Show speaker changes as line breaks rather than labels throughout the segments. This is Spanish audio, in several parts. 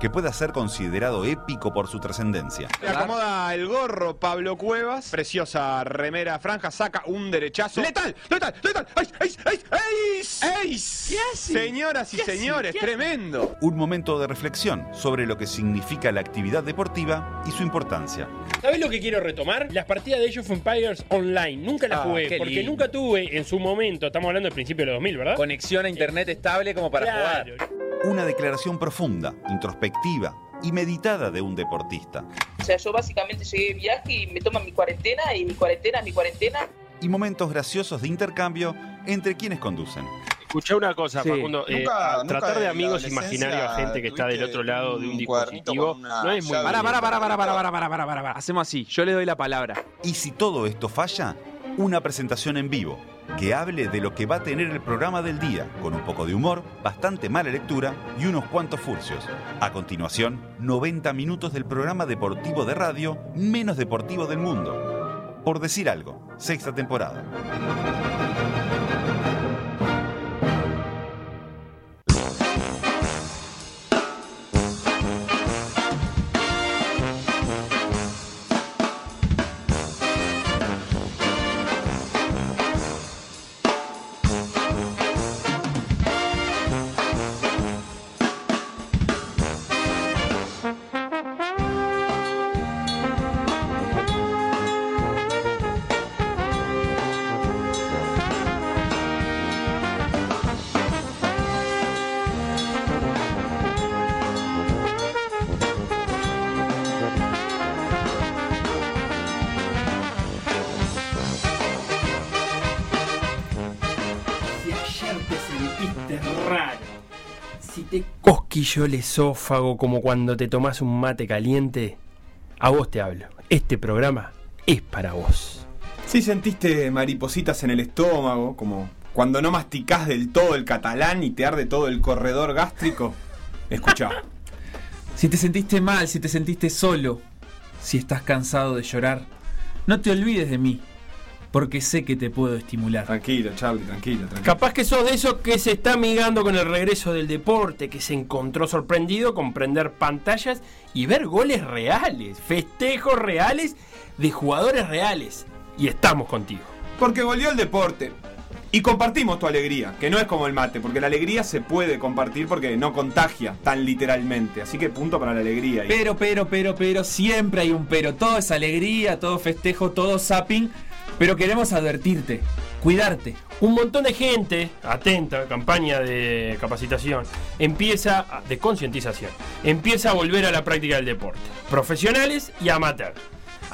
que pueda ser considerado épico por su trascendencia.
Le acomoda el gorro Pablo Cuevas. Preciosa remera franja, saca un derechazo. ¡Letal! ¡Letal! ¡Letal! ¡Ace! ¡Ace! ¡Ace!
¿Qué hace?
Señoras y señores, tremendo.
Un momento de reflexión sobre lo que significa la actividad deportiva y su importancia.
¿Sabes lo que quiero retomar? Las partidas de Age of Empires online. Nunca las
Ah,
jugué, porque
lindo.
nunca tuve en su momento, estamos hablando del principio de los 2000, ¿verdad?
Conexión a internet estable como para
Claro.
jugar.
Una declaración profunda, introspectiva y meditada de un deportista.
O sea, yo básicamente llegué de viaje y me toman mi cuarentena y mi cuarentena es mi cuarentena.
Y momentos graciosos de intercambio entre quienes conducen.
Escuchá una cosa,
Sí.
Facundo. eh,
Nunca-
a
nunca
tratar de amigos imaginarios a gente que está del otro lado de un dispositivo no es muy
para, para, Para, para, para,
para,
para, para. Hacemos así. Yo le doy la palabra.
Y si todo esto falla, una presentación en vivo que hable de lo que va a tener el programa del día, con un poco de humor, bastante mala lectura y unos cuantos furcios. A continuación, 90 minutos del programa deportivo de radio menos deportivo del mundo. Por decir algo, sexta temporada.
Cosquilló el esófago como cuando te tomas un mate caliente, a vos te hablo. Este programa es para vos.
Si sentiste maripositas en el estómago, como cuando no masticás del todo el catalán y te arde todo el corredor gástrico, escuchá.
Si te sentiste mal, si te sentiste solo, si estás cansado de llorar, no te olvides de mí, porque sé que te puedo estimular.
Tranquilo, Charlie, tranquilo, tranquilo.
Capaz que sos de esos que se está amigando con el regreso del deporte, que se encontró sorprendido con prender pantallas y ver goles reales, festejos reales de jugadores reales. Y estamos contigo.
Porque volvió el deporte. Y compartimos tu alegría, que no es como el mate, porque la alegría se puede compartir porque no contagia tan literalmente. Así que punto para la alegría. ahí.
Pero, pero, pero, pero, siempre hay un pero. Todo es alegría, todo festejo, todo zapping. Pero queremos advertirte, cuidarte.
Un montón de gente, atenta, campaña de capacitación, empieza, de concientización, empieza a volver a la práctica del deporte. Profesionales y amateur.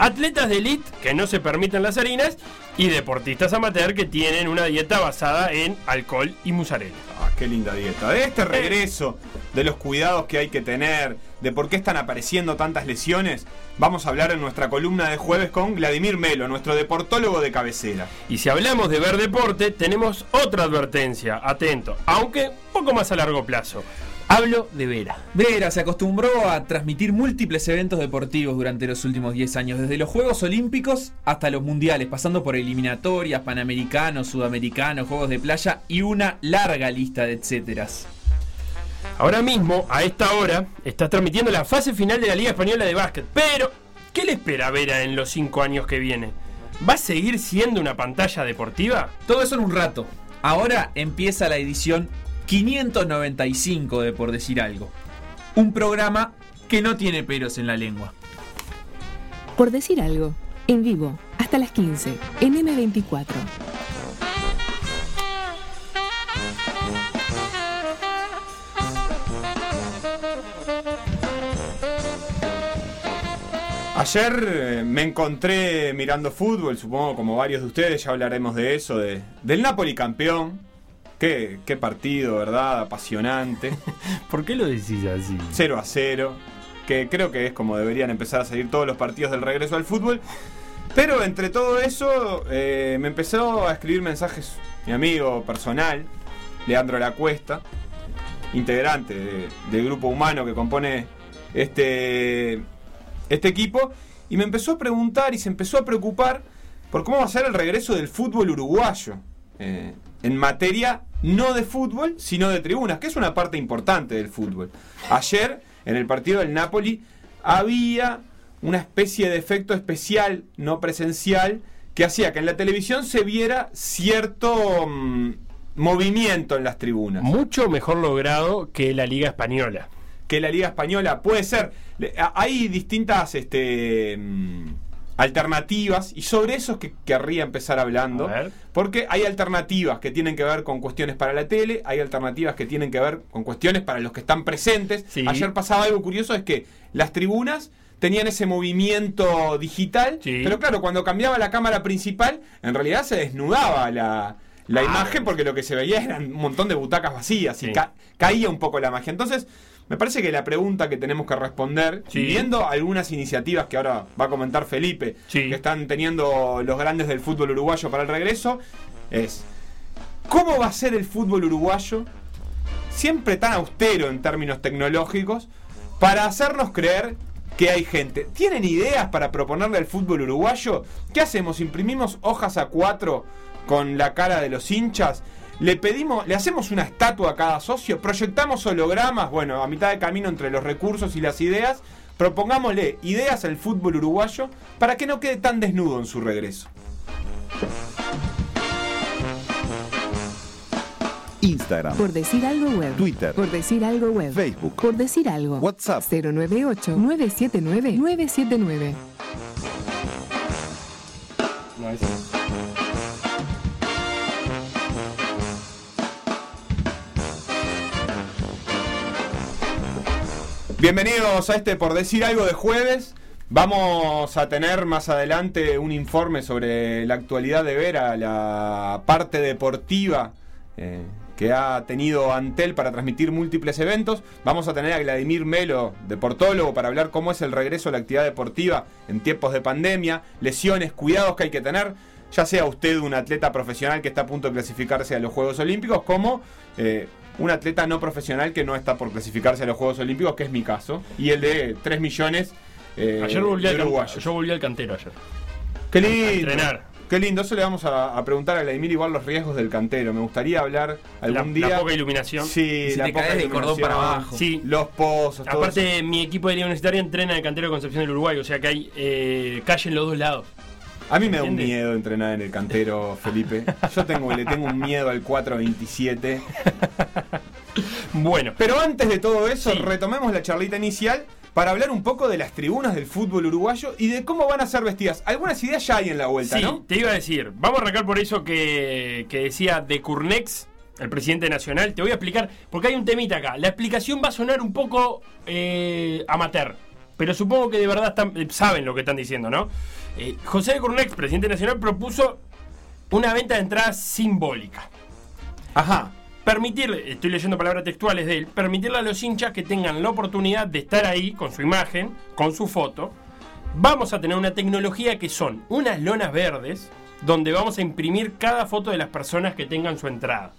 Atletas de elite que no se permiten las harinas y deportistas amateur que tienen una dieta basada en alcohol y musarela.
Ah, qué linda dieta. De este regreso, de los cuidados que hay que tener, de por qué están apareciendo tantas lesiones, vamos a hablar en nuestra columna de jueves con Vladimir Melo, nuestro deportólogo de cabecera.
Y si hablamos de ver deporte, tenemos otra advertencia, atento, aunque un poco más a largo plazo. Hablo de Vera.
Vera se acostumbró a transmitir múltiples eventos deportivos durante los últimos 10 años, desde los Juegos Olímpicos hasta los Mundiales, pasando por eliminatorias, panamericanos, sudamericanos, Juegos de playa y una larga lista de etcéteras.
Ahora mismo, a esta hora, está transmitiendo la fase final de la Liga Española de Básquet. Pero, ¿qué le espera a Vera en los 5 años que viene? ¿Va a seguir siendo una pantalla deportiva?
Todo eso en un rato. Ahora empieza la edición 595 de Por Decir Algo. Un programa que no tiene peros en la lengua.
Por decir algo, en vivo, hasta las 15, en M24.
Ayer eh, me encontré mirando fútbol, supongo como varios de ustedes, ya hablaremos de eso, de, del Napoli campeón. Qué, qué partido, ¿verdad? Apasionante.
¿Por qué lo decís así?
0 a 0. Que creo que es como deberían empezar a salir todos los partidos del regreso al fútbol. Pero entre todo eso, eh, me empezó a escribir mensajes mi amigo personal, Leandro La Cuesta, integrante de- del grupo humano que compone este, este equipo y me empezó a preguntar y se empezó a preocupar por cómo va a ser el regreso del fútbol uruguayo eh, en materia no de fútbol, sino de tribunas, que es una parte importante del fútbol. Ayer, en el partido del Napoli, había una especie de efecto especial, no presencial, que hacía que en la televisión se viera cierto mm, movimiento en las tribunas.
Mucho mejor logrado que la Liga Española.
Que la Liga Española puede ser. Hay distintas este, mm, alternativas y sobre eso es que querría empezar hablando. Porque hay alternativas que tienen que ver con cuestiones para la tele, hay alternativas que tienen que ver con cuestiones para los que están presentes.
Sí.
Ayer pasaba algo curioso, es que las tribunas tenían ese movimiento digital,
Sí.
pero claro, cuando cambiaba la cámara principal, en realidad se desnudaba la, la
Ah.
imagen porque lo que se veía eran un montón de butacas vacías y ca- caía un poco la magia. Entonces, me parece que la pregunta que tenemos que responder,
Sí.
viendo algunas iniciativas que ahora va a comentar Felipe,
Sí.
que están teniendo los grandes del fútbol uruguayo para el regreso, es ¿cómo va a ser el fútbol uruguayo, siempre tan austero en términos tecnológicos, para hacernos creer que hay gente? ¿Tienen ideas para proponerle al fútbol uruguayo? ¿Qué hacemos? ¿Imprimimos hojas a cuatro con la cara de los hinchas? Le pedimos, le hacemos una estatua a cada socio, proyectamos hologramas, bueno, a mitad de camino entre los recursos y las ideas, propongámosle ideas al fútbol uruguayo para que no quede tan desnudo en su regreso.
Instagram,
Por decir algo web.
Twitter,
Por decir algo web.
Facebook,
Por decir algo.
WhatsApp.
098-979-979.
No,
Bienvenidos a este por decir algo de jueves. Vamos a tener más adelante un informe sobre la actualidad de Vera, la parte deportiva eh, que ha tenido Antel para transmitir múltiples eventos. Vamos a tener a Vladimir Melo, deportólogo, para hablar cómo es el regreso a la actividad deportiva en tiempos de pandemia, lesiones, cuidados que hay que tener. Ya sea usted un atleta profesional que está a punto de clasificarse a los Juegos Olímpicos, como eh, un atleta no profesional que no está por clasificarse a los Juegos Olímpicos, que es mi caso, y el de 3 millones eh,
Ayer volví
de uruguayos.
yo volví al cantero ayer.
Qué lindo.
entrenar.
Qué lindo. Eso le vamos a, a preguntar a Vladimir igual los riesgos del cantero. Me gustaría hablar algún
La-
día.
la poca iluminación.
Sí,
si
la
te
poca
caes del cordón para abajo.
Sí.
Los pozos, todo
Aparte, mi equipo de Universitaria entrena en el cantero de Concepción del Uruguay, o sea que hay eh, calle en los dos lados.
A mí me da un miedo entrenar en el cantero, Felipe. Yo tengo, le tengo un miedo al 427.
Bueno,
Pero antes de todo eso,
Sí.
retomemos la charlita inicial para hablar un poco de las tribunas del fútbol uruguayo y de cómo van a ser vestidas. Algunas ideas ya hay en la vuelta,
sí,
¿no?
te iba a decir, vamos a arrancar por eso que, que decía de Curnex, el presidente nacional. Te voy a explicar, porque hay un temita acá. La explicación va a sonar un poco eh, amateur, pero supongo que de verdad están- eh, saben lo que están diciendo, ¿no? Eh, José de Curnex, presidente nacional, propuso una venta de entradas simbólica.
Ajá.
permitirle, estoy leyendo palabras textuales de él, permitirle a los hinchas que tengan la oportunidad de estar ahí con su imagen, con su foto. Vamos a tener una tecnología que son unas lonas verdes donde vamos a imprimir cada foto de las personas que tengan su entrada.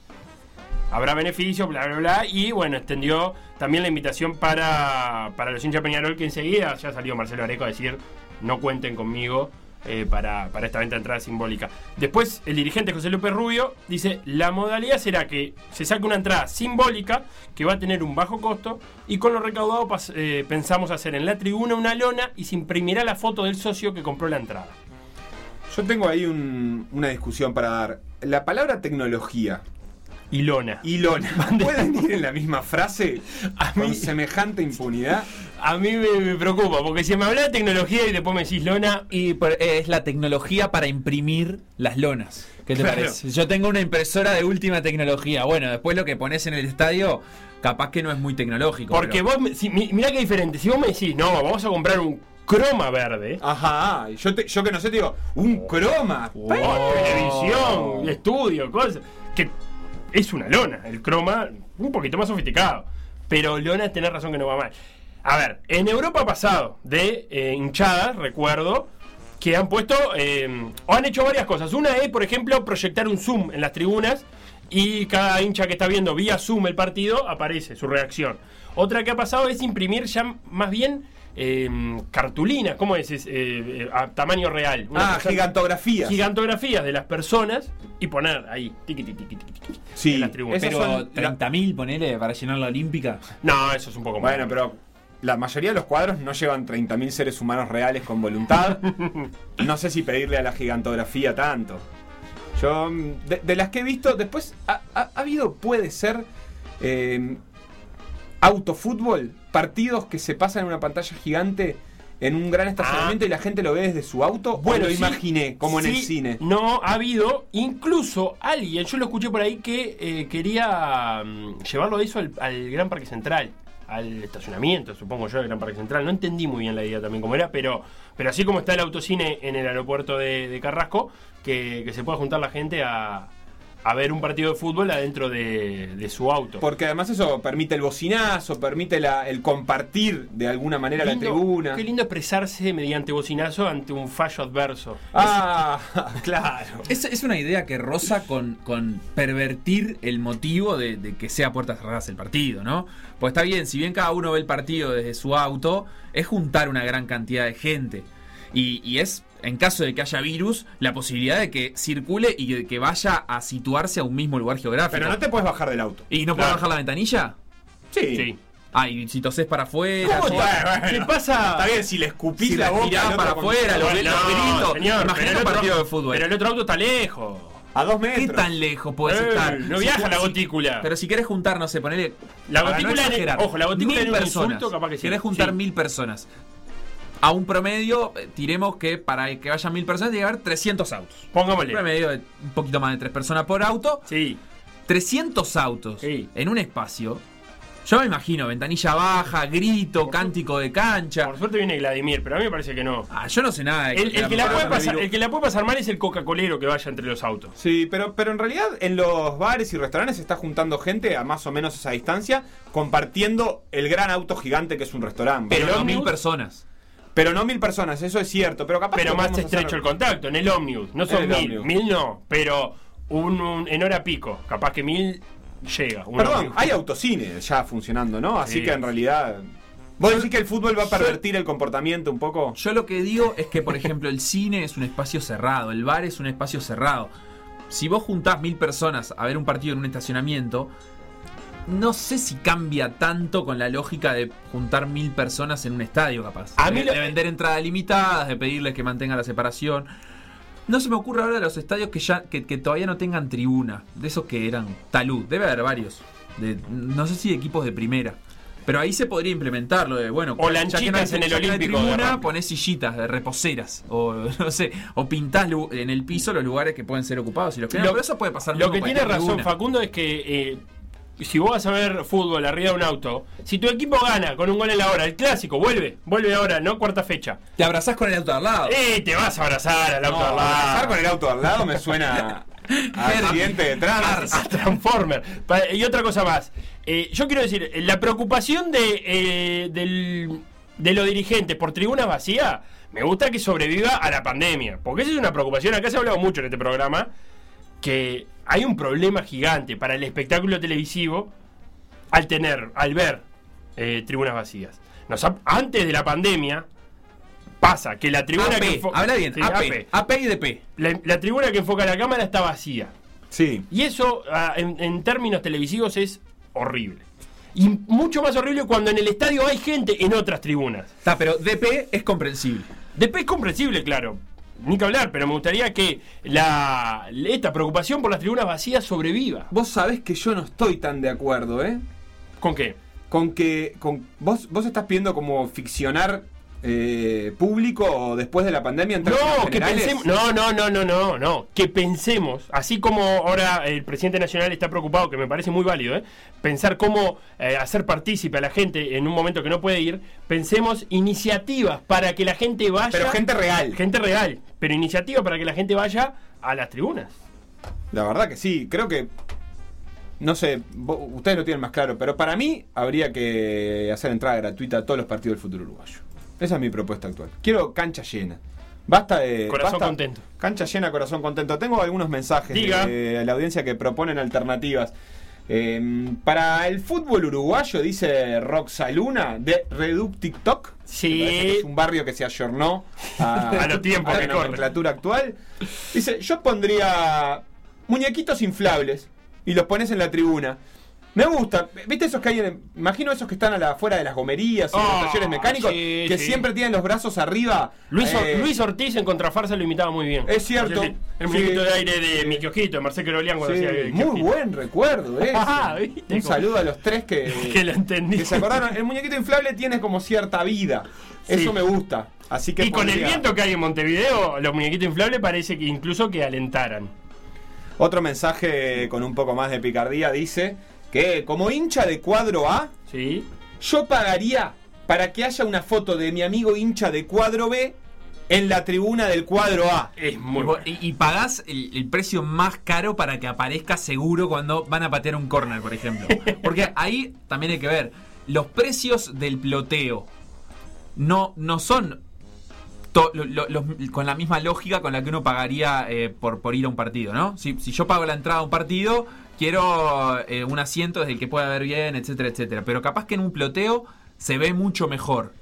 Habrá beneficios, bla, bla, bla. Y bueno, extendió también la invitación para, para los hinchas Peñarol, que enseguida ya salió Marcelo Areco a decir, no cuenten conmigo eh, para, para esta venta de entrada simbólica. Después, el dirigente José López Rubio dice, la modalidad será que se saque una entrada simbólica que va a tener un bajo costo y con lo recaudado pas- eh, pensamos hacer en la tribuna una lona y se imprimirá la foto del socio que compró la entrada.
Yo tengo ahí un- una discusión para dar. La palabra tecnología
Y lona.
y lona pueden ir en la misma frase
A
con
mí-
semejante impunidad.
A mí me, me preocupa, porque si me habla de tecnología y después me decís lona,
Y por- es la tecnología para imprimir las lonas. ¿Qué te
Claro.
parece? Yo tengo una impresora de última tecnología. Bueno, después lo que pones en el estadio, capaz que no es muy tecnológico.
porque
pero-
vos, me- si, mi- mirá qué diferente, si vos me decís, no, vamos a comprar un croma verde,
Ajá, yo, te- yo que no sé, te digo, un croma.
oh, televisión, estudio, cosas, que es una lona, el croma un poquito más sofisticado, pero lona tenés razón que no va mal. A ver, en Europa ha pasado de eh, hinchadas, recuerdo, que han puesto eh, o han hecho varias cosas. Una es, por ejemplo, proyectar un zoom en las tribunas y cada hincha que está viendo vía Zoom el partido aparece su reacción. Otra que ha pasado es imprimir ya más bien eh, cartulinas, ¿cómo es? Es, eh, a tamaño real. Una
Ah, gigantografías.
Gigantografías de las personas y poner ahí, tiqui, tiqui, tiqui, tiqui, tiqui,
Sí,
en las tribunas.
Pero
son la-
30.000, ponele, para llenar la olímpica.
No, eso es un poco más.
Bueno, pero la mayoría de los cuadros no llevan 30.000 seres humanos reales con voluntad. No sé si pedirle a la gigantografía tanto. Yo, mm, de, de las que he visto, después ha, ha- ha habido, puede ser, eh, autofútbol, partidos que se pasan en una pantalla gigante en un gran estacionamiento y la gente lo ve desde su auto. Bueno, lo
sí,
imaginé, como en el cine.
No, ha habido incluso alguien, yo lo escuché por ahí, que eh, quería mm, llevarlo de eso al, al Gran Parque Central. Al estacionamiento, supongo yo, del Gran Parque Central. No entendí muy bien la idea también cómo era, pero, pero así como está el autocine en el aeropuerto de, Carrasco, que se pueda juntar la gente a, a ver un partido de fútbol adentro de, de su auto.
Porque además eso permite el bocinazo, permite la- el compartir de alguna manera la tribuna.
Qué lindo expresarse mediante bocinazo ante un fallo adverso.
Ah, claro.
Es, es una idea que roza con, con pervertir el motivo de, de que sea puertas cerradas el partido, ¿no? Pues está bien, si bien cada uno ve el partido desde su auto, es juntar una gran cantidad de gente. Y, y es, en caso de que haya virus, la posibilidad de que circule y de que vaya a situarse a un mismo lugar geográfico.
Pero no te puedes bajar del auto.
¿Y no puedes
Claro.
bajar la ventanilla?
Sí.
Sí.
Ah, y si toses para afuera.
¿Cómo
si-
te- ¿Qué pasa?
Está bien, si le escupís
Si
la boca
tirás para
con-
afuera, los,
No,
los gritos.
el
un partido de fútbol.
Pero el otro auto está lejos.
A dos metros.
¿Qué tan lejos puedes
Eh,
estar?
no
Si
viaja la
si-
gotícula.
Pero si querés juntar, no sé, ponele.
La
no
gotícula en-
exagerar,
ojo, la gotícula
mil
en un
personas.
insulto, capaz que sí.
Querés juntar
Sí.
mil personas. A un promedio, eh, tiremos que para que vayan mil personas tiene que haber 300 autos. Un
Pongámosle.
promedio de un poquito más de tres personas por auto.
Sí.
300 autos
Sí.
en un espacio. Yo me imagino, ventanilla baja, grito, cántico de cancha.
Por suerte viene Vladimir, pero a mí me parece que no.
Ah, yo no sé nada de
El, el que la puede
de
pasar, el que la puede pasar mal es el Coca-Colero que vaya entre los autos.
Sí, pero, pero en realidad en los bares y restaurantes se está juntando gente a más o menos esa distancia, compartiendo el gran auto gigante que es un restaurante.
Pero no mil personas.
Pero no mil personas, eso es cierto. Pero capaz
Pero más estrecho
hacer-
el contacto, en el ómnibus. No son mil,
ómnibus.
mil no, pero un, un- en hora pico. Capaz que mil llega. un
Perdón,
ómnibus.
hay autocine ya funcionando, ¿no? Así
Sí.
que en realidad. ¿Vos decís que el fútbol va a pervertir el comportamiento un poco?
Yo lo que digo es que, por ejemplo, el cine es un espacio cerrado, el bar es un espacio cerrado. Si vos juntás mil personas a ver un partido en un estacionamiento, no sé si cambia tanto con la lógica de juntar mil personas en un estadio, capaz.
A mí
de,
lo-
de vender entradas limitadas, de pedirles que mantengan la separación. No se me ocurre ahora de los estadios que ya que, que todavía no tengan tribuna, de esos que eran talud, debe haber varios. De, no sé si de equipos de primera. Pero ahí se podría implementar lo de, bueno,
O
que no
lanchitas en el Olímpico de
tribuna,
rugby.
ponés sillitas de reposeras o no sé, o pintás en el piso los lugares que pueden ser ocupados y los que no,
Lo-
pero eso puede pasar
Lo que tiene razón
tribuna.
Facundo es que eh, si vos vas a ver fútbol arriba de un auto, si tu equipo gana con un gol en la hora, el clásico, vuelve, vuelve ahora, no cuarta fecha.
Te abrazás con el auto al lado.
Eh, te vas a abrazar al auto
No,
al lado.
abrazar con el auto al lado me suena a accidente de tránsito.
a Transformer. Y otra cosa más. Eh, yo quiero decir, la preocupación de, eh, del- de los dirigentes por tribunas vacías, me gusta que sobreviva a la pandemia. Porque esa es una preocupación. Acá se ha hablado mucho en este programa que hay un problema gigante para el espectáculo televisivo al tener, al ver eh, tribunas vacías. Nos ha- antes de la pandemia pasa que la tribuna que
AP, habla bien,
Sí,
AP, AP y DP.
La, la tribuna que enfoca la cámara está vacía.
Sí.
Y eso, ah, en, en términos televisivos, es horrible. Y mucho más horrible cuando en el estadio hay gente en otras tribunas.
Está, pero DP es comprensible.
Después es comprensible, claro. Ni que hablar, pero me gustaría que la, esta preocupación por las tribunas vacías sobreviva.
Vos sabés que yo no estoy tan de acuerdo, ¿eh?
¿Con qué?
Con que. Con, vos, vos estás pidiendo como ficcionar eh, público después de la pandemia en
No, que pensemos. No, no, no, no, no, no. Que pensemos, así como ahora el presidente nacional está preocupado, que me parece muy válido, ¿eh? pensar cómo eh, hacer partícipe a la gente en un momento que no puede ir, pensemos iniciativas para que la gente vaya.
Pero gente real.
Gente real, pero iniciativas para que la gente vaya a las tribunas.
La verdad que sí, creo que. No sé, ustedes lo tienen más claro, pero para mí habría que hacer entrada gratuita a todos los partidos del futuro uruguayo. Esa es mi propuesta actual. Quiero cancha llena. Basta de.
Corazón
basta-
contento.
Cancha llena, corazón contento. Tengo algunos mensajes
Diga.
de la audiencia que proponen alternativas. Eh, para el fútbol uruguayo, dice Roxaluna, de Reduc TikTok.
Sí.
Que Es un barrio que se ayornó a,
A los tiempos
a la nomenclatura actual. Dice, yo pondría muñequitos inflables y los pones en la tribuna. Me gusta, ¿viste esos que hay en, imagino esos que están a la, afuera de las gomerías y
Ah,
los talleres mecánicos
sí,
que
sí.
siempre tienen los brazos arriba?
Luis,
Eh,
Luis Ortiz en Contrafarsa lo imitaba muy bien.
Es cierto.
El, el
Sí.
muñequito de aire de mi kiosquito, de Marcelo Querolian cuando hacía el
muy
kiosquito.
buen recuerdo ese.
Ah, ¿viste?
Un saludo a los tres que,
Que lo entendí.
que se acordaron. El muñequito inflable tiene como cierta vida. Eso me gusta. Así que
Y con el viento que hay en Montevideo, los muñequitos inflables parece que incluso que alentaran.
Otro mensaje con un poco más de picardía dice que como hincha de cuadro A,
¿Sí?
yo pagaría para que haya una foto de mi amigo hincha de cuadro B en la tribuna del cuadro A.
Es muy
Y,
bueno.
y- pagás el, el precio más caro para que aparezca seguro cuando van a patear un corner, por ejemplo. Porque ahí también hay que ver, los precios del ploteo no, no son to- lo- lo- los- con la misma lógica con la que uno pagaría eh, por, por ir a un partido, ¿no? Si, si yo pago la entrada a un partido, quiero eh, un asiento desde el que pueda ver bien, etcétera, etcétera. Pero capaz que en un ploteo se ve mucho mejor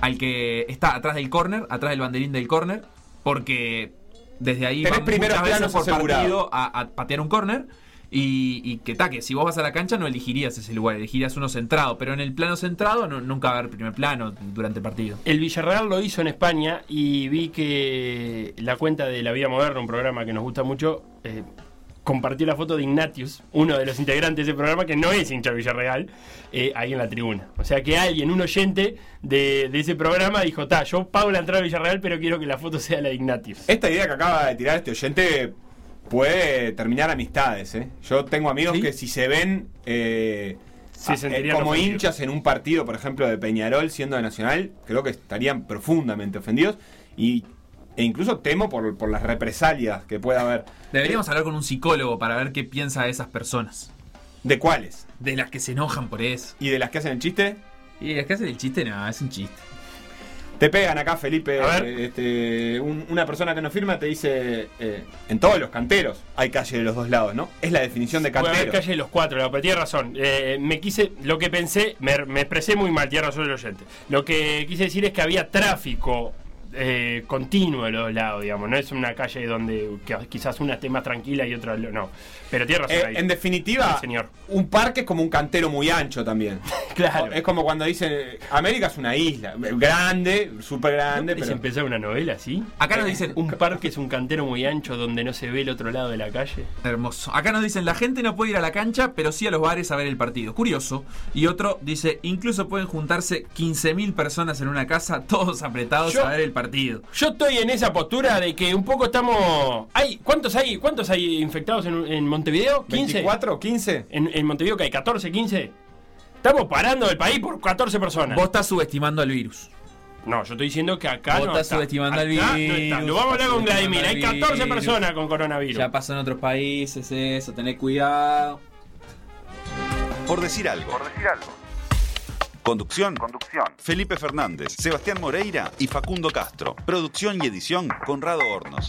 al que está atrás del corner, atrás del banderín del corner, porque desde ahí
Tenés
van muchas veces por partido a, a patear un corner. Y, y que taque, si vos vas a la cancha no elegirías ese lugar, elegirías uno centrado, pero en el plano centrado no- nunca va a haber primer plano durante el partido.
El Villarreal lo hizo en España y vi que la cuenta de La Vida Moderna, un programa que nos gusta mucho, eh, compartió la foto de Ignatius, uno de los integrantes de ese programa que no es hincha de Villarreal, eh, ahí en la tribuna. O sea que alguien, un oyente de, de ese programa, dijo, ta, yo pago la entrada de Villarreal, pero quiero que la foto sea la de Ignatius.
Esta idea que acaba de tirar este oyente puede terminar amistades. ¿eh? Yo tengo amigos
¿Sí?
que si se ven eh, a- eh, como hinchas en un partido, por ejemplo, de Peñarol siendo de Nacional, creo que estarían profundamente ofendidos y, e incluso temo por, por las represalias que pueda haber.
Deberíamos hablar con un psicólogo para ver qué piensa de esas personas.
¿De cuáles?
De las que se enojan por eso.
¿Y de las que hacen el chiste?
Y las que hacen el chiste, no, es un chiste.
Te pegan acá, Felipe.
A ver.
Este, un- una persona que nos firma te dice: eh, En todos los canteros hay calle de los dos lados, ¿no? Es la definición de
Puede haber
cantero.
calle de los cuatro, no, pero tiene razón. Eh, me quise, lo que pensé, me, me expresé muy mal, tiene razón el oyente. Lo que quise decir es que había tráfico eh, continuo de los dos lados, digamos. No es una calle donde quizás una esté más tranquila y otra no. Pero tiene razón
Eh,
ahí.
en definitiva,
Sí, señor.
un parque es como un cantero muy ancho también.
Claro.
Es como cuando dicen, América es una isla, grande, súper grande,
¿No
pero...
empezar una novela así?
Acá nos dicen,
Un parque es un cantero muy ancho donde no se ve el otro lado de la calle.
Hermoso. Acá nos dicen, la gente no puede ir a la cancha, pero sí a los bares a ver el partido. Curioso. Y otro dice, incluso pueden juntarse 15.000 personas en una casa, todos apretados
Yo-
a ver el partido.
Yo estoy en esa postura de que un poco estamos. ¿Hay ¿Cuántos hay cuántos hay infectados en, en Montevideo? ¿15?
¿24? ¿15?
En, en Montevideo que hay 14, 15. Estamos parando el país por 14 personas.
Vos estás subestimando al virus.
No, yo estoy diciendo que acá
Vos
no
estás
está.
subestimando al
Acá no
virus,
está. Lo vamos a hablar con Vladimir. Hay
subestimando al
14
virus.
personas con coronavirus.
Ya pasó en otros países eso, tener cuidado.
Por decir algo. Conducción. Felipe Fernández, Sebastián Moreira y Facundo Castro. Producción y edición Conrado Hornos.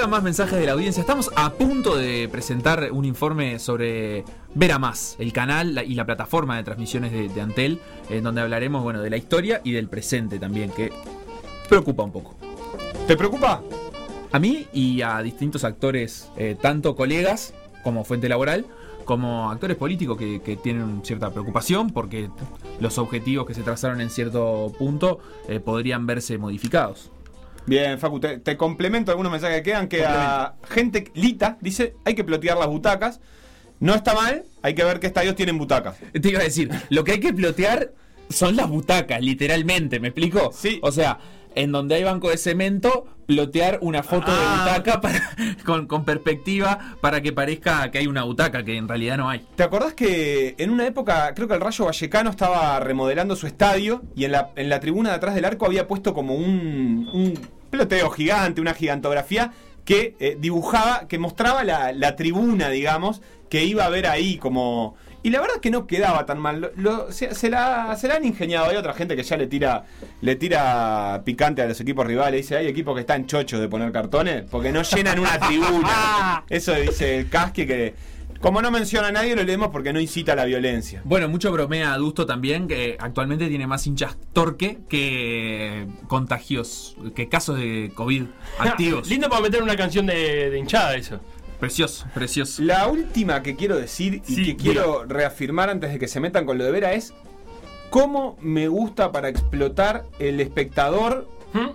Llegan más mensajes de la audiencia. Estamos a punto de presentar un informe sobre Ver a Más, el canal y la plataforma de transmisiones de, de Antel, en donde hablaremos bueno, de la historia y del presente también, que preocupa un poco.
¿Te preocupa?
A mí y a distintos actores, eh, tanto colegas como fuente laboral, como actores políticos que, que tienen cierta preocupación porque los objetivos que se trazaron en cierto punto eh, podrían verse modificados.
Bien, Facu, te, te complemento algunos mensajes que quedan. Que a gente Lita dice, hay que plotear las butacas. No está mal, hay que ver qué estadios tienen butacas.
Te iba a decir, lo que hay que plotear son las butacas, literalmente, ¿me explico?
Sí.
O sea, en donde hay banco de cemento, plotear una foto de
Ah.
butaca para- con, con perspectiva para que parezca que hay una butaca, que en realidad no hay.
¿Te acordás que en una época, creo que el Rayo Vallecano estaba remodelando su estadio y en la, en la tribuna de atrás del arco había puesto como un, un ploteo gigante, una gigantografía que eh, dibujaba, que mostraba la, la tribuna, digamos, que iba a ver ahí como... Y la verdad que no quedaba tan mal. Lo- lo- se, se la, se la han ingeniado. Hay otra gente que ya le tira, le tira picante a los equipos rivales. Dice, hay equipos que están chochos de poner cartones porque no llenan una tribuna. Eso dice el casque que... Como no menciona a nadie, lo leemos porque no incita a la violencia.
Bueno, mucho bromea Adusto también, que actualmente tiene más hinchas torque que contagios, que casos de COVID activos.
Lindo para meter una canción de, de hinchada eso.
Precioso, precioso.
La última que quiero decir y
Sí,
que quiero reafirmar antes de que se metan con lo de Vera es cómo me gusta para explotar el espectador.
¿Mm?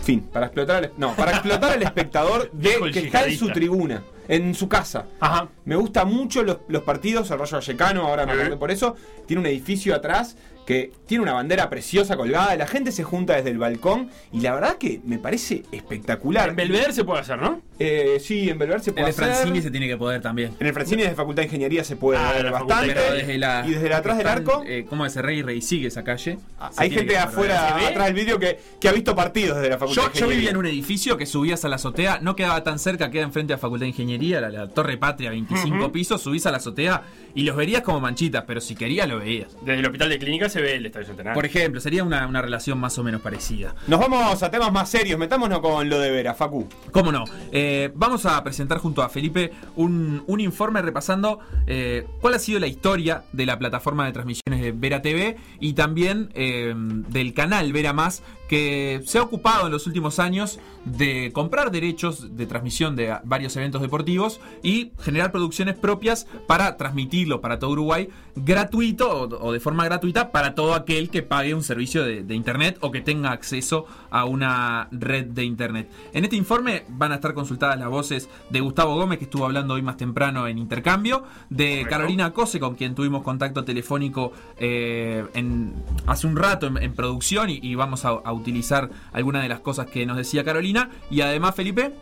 Fin, para explotar al, no, para explotar al espectador de
el
que está en su tribuna, en su casa.
Ajá.
Me gusta mucho los, los partidos, el Rayo Vallecano, ahora me acordé por eso. Tiene un edificio atrás que tiene una bandera preciosa colgada. La gente se junta desde el balcón y la verdad que me parece espectacular.
En Belvedere se puede hacer, ¿no?
Eh, sí, en Belver se
En
puede
el
hacer.
Francini se tiene que poder también.
En el Francini de Facultad de Ingeniería se puede
Ah,
ver
la
bastante.
Pero desde la,
y desde la atrás del arco,
eh, ¿Cómo es? Rey Rey sigue esa calle.
ah, hay gente afuera, atrás del vídeo, que, que ha visto partidos desde la Facultad
Yo,
de
yo vivía
Ingeniería.
en un edificio que subías a la azotea, no quedaba tan cerca, queda enfrente a Facultad de Ingeniería, la, la Torre Patria, 25
Ujú.
pisos, subís a la azotea y los verías como manchitas, pero si querías lo veías.
Desde el hospital de clínica se ve el estadio centenario.
Por ejemplo, sería una, una relación más o menos parecida.
Nos vamos a temas más serios, metámonos con lo de Vera, Facu.
¿Cómo no? Eh, vamos a presentar junto a Felipe un, un informe repasando eh, cuál ha sido la historia de la plataforma de transmisiones de Vera TV y también eh, del canal Vera Más que se ha ocupado en los últimos años de comprar derechos de transmisión de varios eventos deportivos y generar producciones propias para transmitirlo para todo Uruguay gratuito o, de forma gratuita para todo aquel que pague un servicio de, de internet o que tenga acceso a una red de internet. En este informe van a estar consultadas las voces de Gustavo Gómez, que estuvo hablando hoy más temprano en intercambio, de. Carolina Cose, con quien tuvimos contacto telefónico eh, en, hace un rato en, en producción y, y vamos a, a utilizar algunas de las cosas que nos decía Carolina. Y además, Felipe,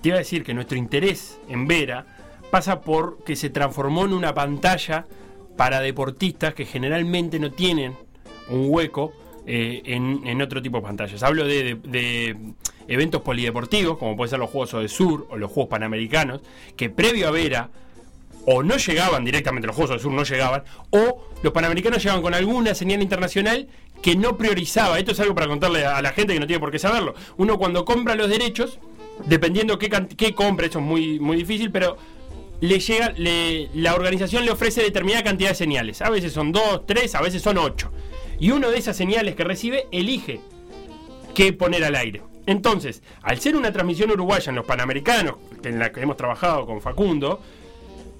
Te iba a decir que nuestro interés en Vera pasa por que se transformó en una pantalla para deportistas que generalmente no tienen un hueco eh, en, en otro tipo de pantallas. Hablo de, de- de eventos polideportivos, como pueden ser los Juegos de Sur o los Juegos Panamericanos, que previo a Vera o no llegaban directamente, los Juegos del Sur no llegaban, o los Panamericanos llegaban con alguna señal internacional que no priorizaba. Esto es algo para contarle a la gente que no tiene por qué saberlo. Uno cuando compra los derechos, dependiendo qué, qué compre, eso es muy, muy difícil, pero le llega, le- la organización le ofrece determinada cantidad de señales. A veces son dos, tres, a veces son ocho. Y uno de esas señales que recibe elige qué poner al aire. Entonces, al ser una transmisión uruguaya en los Panamericanos, en la que hemos trabajado con Facundo,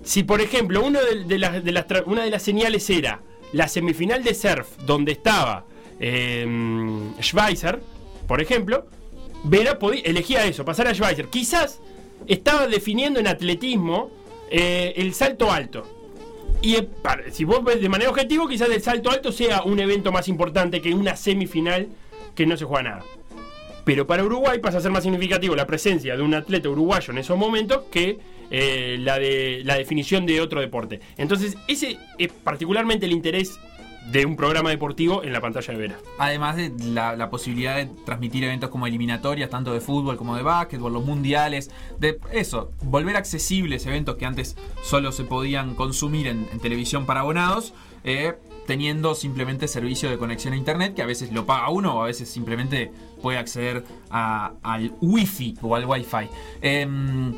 si por ejemplo uno de, las, una de las señales era la semifinal de surf, donde estaba eh, Schweizer, por ejemplo, Vera elegía eso, pasar a Schweizer. Quizás estaba definiendo en atletismo eh, el salto alto. Y eh, si vos ves de manera objetiva, quizás el salto alto sea un evento más importante que una semifinal que no se juega nada. Pero para Uruguay pasa a ser más significativo la presencia de un atleta uruguayo en esos momentos que eh, la de la definición de otro deporte. Entonces, ese es particularmente el interés de un programa deportivo en la pantalla de Vera.
Además de la, posibilidad de transmitir eventos como eliminatorias, tanto de fútbol como de básquetbol, los mundiales, de eso, volver accesibles eventos que antes solo se podían consumir en, en televisión para abonados, eh, teniendo simplemente servicio de conexión a internet, que a veces lo paga uno o a veces simplemente puede acceder al wifi o al wifi. Em,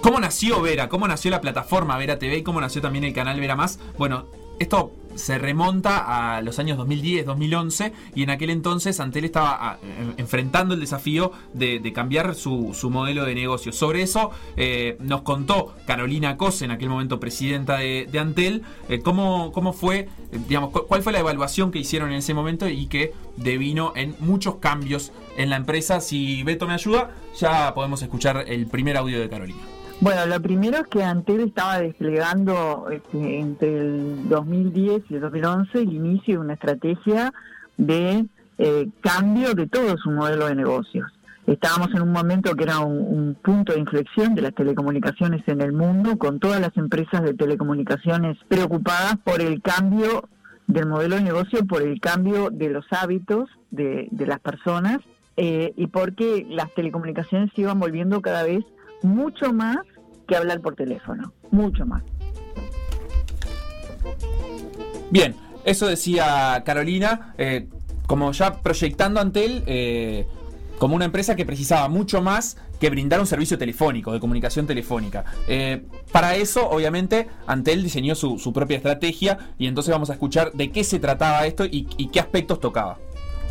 ¿Cómo nació Vera? ¿Cómo nació la plataforma Vera TV? ¿Y cómo nació también el canal Vera Más? Bueno, esto se remonta a los años 2010, 2011 y en aquel entonces Antel estaba ah, en- enfrentando el desafío de, cambiar su, modelo de negocio. Sobre eso eh, nos contó Carolina Cose, en aquel momento presidenta de, Antel, eh, cómo, cómo fue, digamos, cu- cuál fue la evaluación que hicieron en ese momento y que devino en muchos cambios en la empresa. Si Beto me ayuda, ya podemos escuchar el primer audio de Carolina.
Bueno, lo primero es que Antel estaba desplegando este, entre el 2010 y el 2011 el inicio de una estrategia de eh, cambio de todo su modelo de negocios. Estábamos en un momento que era un, un punto de inflexión de las telecomunicaciones en el mundo, con todas las empresas de telecomunicaciones preocupadas por el cambio del modelo de negocio, por el cambio de los hábitos de, de las personas eh, y porque las telecomunicaciones se iban volviendo cada vez mucho más que hablar por teléfono, mucho más.
Bien, eso decía Carolina, eh, como ya proyectando Antel eh, como una empresa que precisaba mucho más que brindar un servicio telefónico, de comunicación telefónica. Eh, para eso, obviamente, Antel diseñó su, su propia estrategia y entonces vamos a escuchar de qué se trataba esto y qué aspectos tocaba.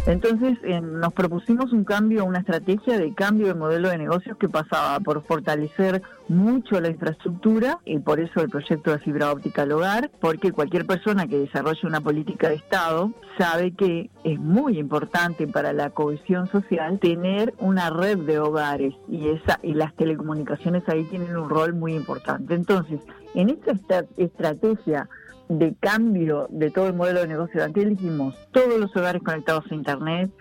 Entonces eh, nos propusimos un cambio, una estrategia de cambio de modelo de negocios que pasaba por fortalecer mucho la infraestructura y por eso el proyecto de fibra óptica al hogar, porque cualquier persona que desarrolle una política de Estado sabe que es muy importante para la cohesión social tener una red de hogares y esa y las telecomunicaciones ahí tienen un rol muy importante. Entonces, en esta estra- estrategia de cambio de todo el modelo de negocio de Antel dijimos todos los hogares conectados a internet,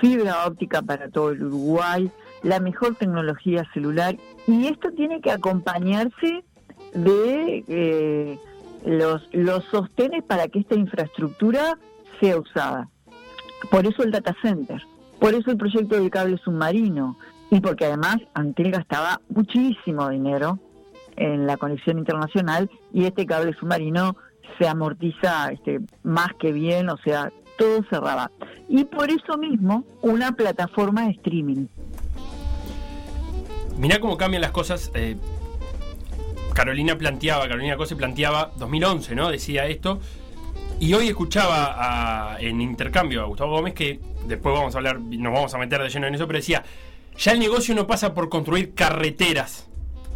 fibra óptica para todo el Uruguay, la mejor tecnología celular y esto tiene que acompañarse de eh, los, los sostenes para que esta infraestructura sea usada. Por eso el data center, por eso el proyecto del cable submarino y porque además Antel gastaba muchísimo dinero en la conexión internacional y este cable submarino se amortiza este, más que bien, o sea, todo cerraba. Y por eso mismo, una plataforma de streaming.
Mirá cómo cambian las cosas. eh, Carolina planteaba, Carolina Cose planteaba 2011, ¿no? Decía esto. Y hoy escuchaba a- en intercambio a Gustavo Gómez que después vamos a hablar, nos vamos a meter de lleno en eso, pero decía, ya el negocio no pasa por construir carreteras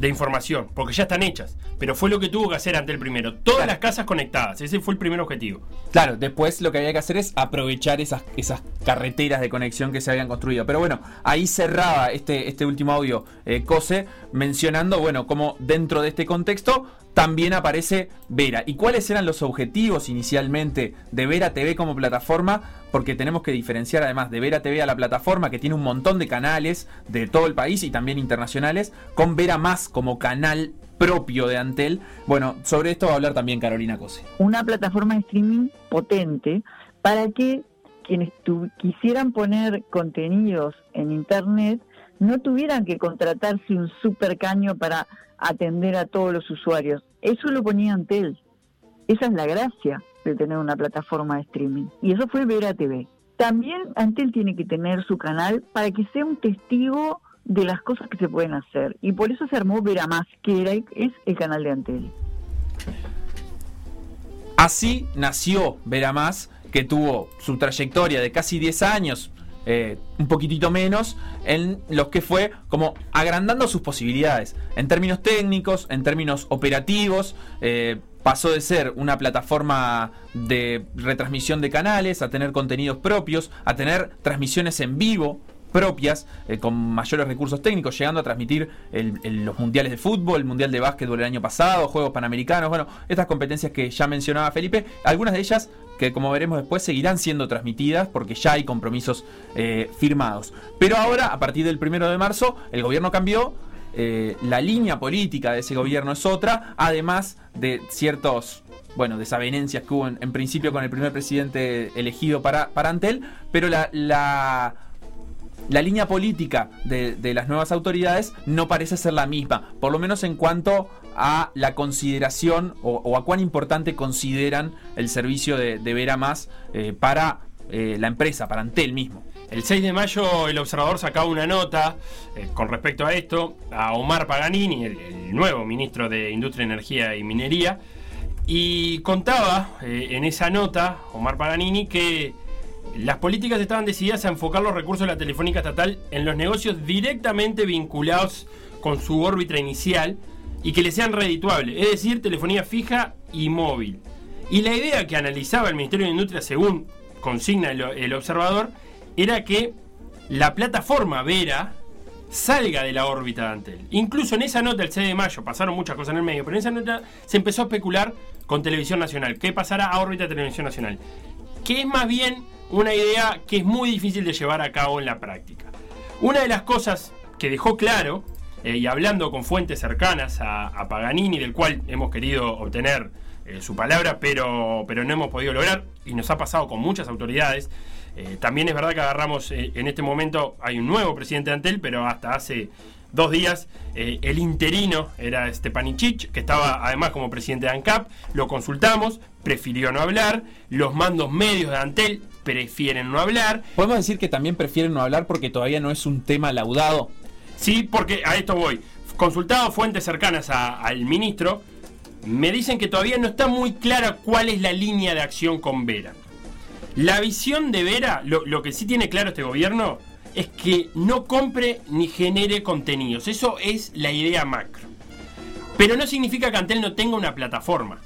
de información, porque ya están hechas. Pero fue lo que tuvo que hacer ante el primero. Todas las casas conectadas, ese fue el primer objetivo.
Claro, después lo que había que hacer es aprovechar esas, esas carreteras de conexión que se habían construido. Pero bueno, ahí cerraba este, este último audio eh, Cose mencionando, bueno, como dentro de este contexto también aparece Vera. ¿Y cuáles eran los objetivos inicialmente de Vera TV como plataforma? Porque tenemos que diferenciar además de Vera TV a la plataforma que tiene un montón de canales de todo el país y también internacionales, con Vera Más como canal propio de Antel. Bueno, sobre esto va a hablar también Carolina Cose.
Una plataforma de streaming potente para que quienes quisieran poner contenidos en Internet no tuvieran que contratarse un super caño para atender a todos los usuarios. Eso lo ponía Antel. Esa es la gracia de tener una plataforma de streaming. Y eso fue Vera TV. También Antel tiene que tener su canal para que sea un testigo de las cosas que se pueden hacer. Y por eso se armó Vera Más, que era, es el canal de Antel.
Así nació Vera Más, que tuvo su trayectoria de casi 10 años, eh, un poquitito menos, en los que fue como agrandando sus posibilidades. En términos técnicos, en términos operativos, eh, pasó de ser una plataforma de retransmisión de canales, a tener contenidos propios, a tener transmisiones en vivo propias, eh, con mayores recursos técnicos, llegando a transmitir el- los mundiales de fútbol, el mundial de básquetbol el año pasado, Juegos Panamericanos, bueno, estas competencias que ya mencionaba Felipe, algunas de ellas que como veremos después seguirán siendo transmitidas porque ya hay compromisos eh, firmados. Pero ahora, a partir del primero de marzo, el gobierno cambió, eh, la línea política de ese gobierno es otra, además de ciertos bueno, desavenencias que hubo en, principio con el primer presidente elegido para, para Antel, pero la, la, la línea política de, de las nuevas autoridades no parece ser la misma, por lo menos en cuanto a la consideración o, a cuán importante consideran el servicio de, de Vera Más eh, para eh, la empresa, para Antel mismo.
El 6 de mayo el observador sacaba una nota eh, con respecto a esto a Omar Paganini, el, nuevo ministro de Industria, Energía y Minería, y contaba en esa nota, Omar Paganini, que las políticas estaban decididas a enfocar los recursos de la telefónica estatal en los negocios directamente vinculados con su órbita inicial y que le sean redituables, es decir, telefonía fija y móvil. Y la idea que analizaba el Ministerio de Industria, según consigna el, observador, era que la plataforma Vera salga de la órbita de Antel. Incluso en esa nota, el 6 de mayo, pasaron muchas cosas en el medio, pero en esa nota se empezó a especular con Televisión Nacional. ¿Qué pasará a órbita de Televisión Nacional? Que es más bien una idea que es muy difícil de llevar a cabo en la práctica. Una de las cosas que dejó claro, eh, y hablando con fuentes cercanas a, Paganini, del cual hemos querido obtener eh, su palabra, pero, pero no hemos podido lograr, y nos ha pasado con muchas autoridades, eh, también es verdad que agarramos, en este momento hay un nuevo presidente de Antel, pero hasta hace dos días el interino era Stepanicic, que estaba además como presidente de ANCAP, lo consultamos, prefirió no hablar, los mandos medios de Antel prefieren no hablar.
Podemos decir que también prefieren no hablar porque todavía no es un tema laudado.
Sí, porque a esto voy. Consultado fuentes cercanas al ministro, me dicen que todavía no está muy clara cuál es la línea de acción con Vera. La visión de Vera, lo, lo que sí tiene claro este gobierno, es que no compre ni genere contenidos. Eso es la idea macro. Pero no significa que Antel no tenga una plataforma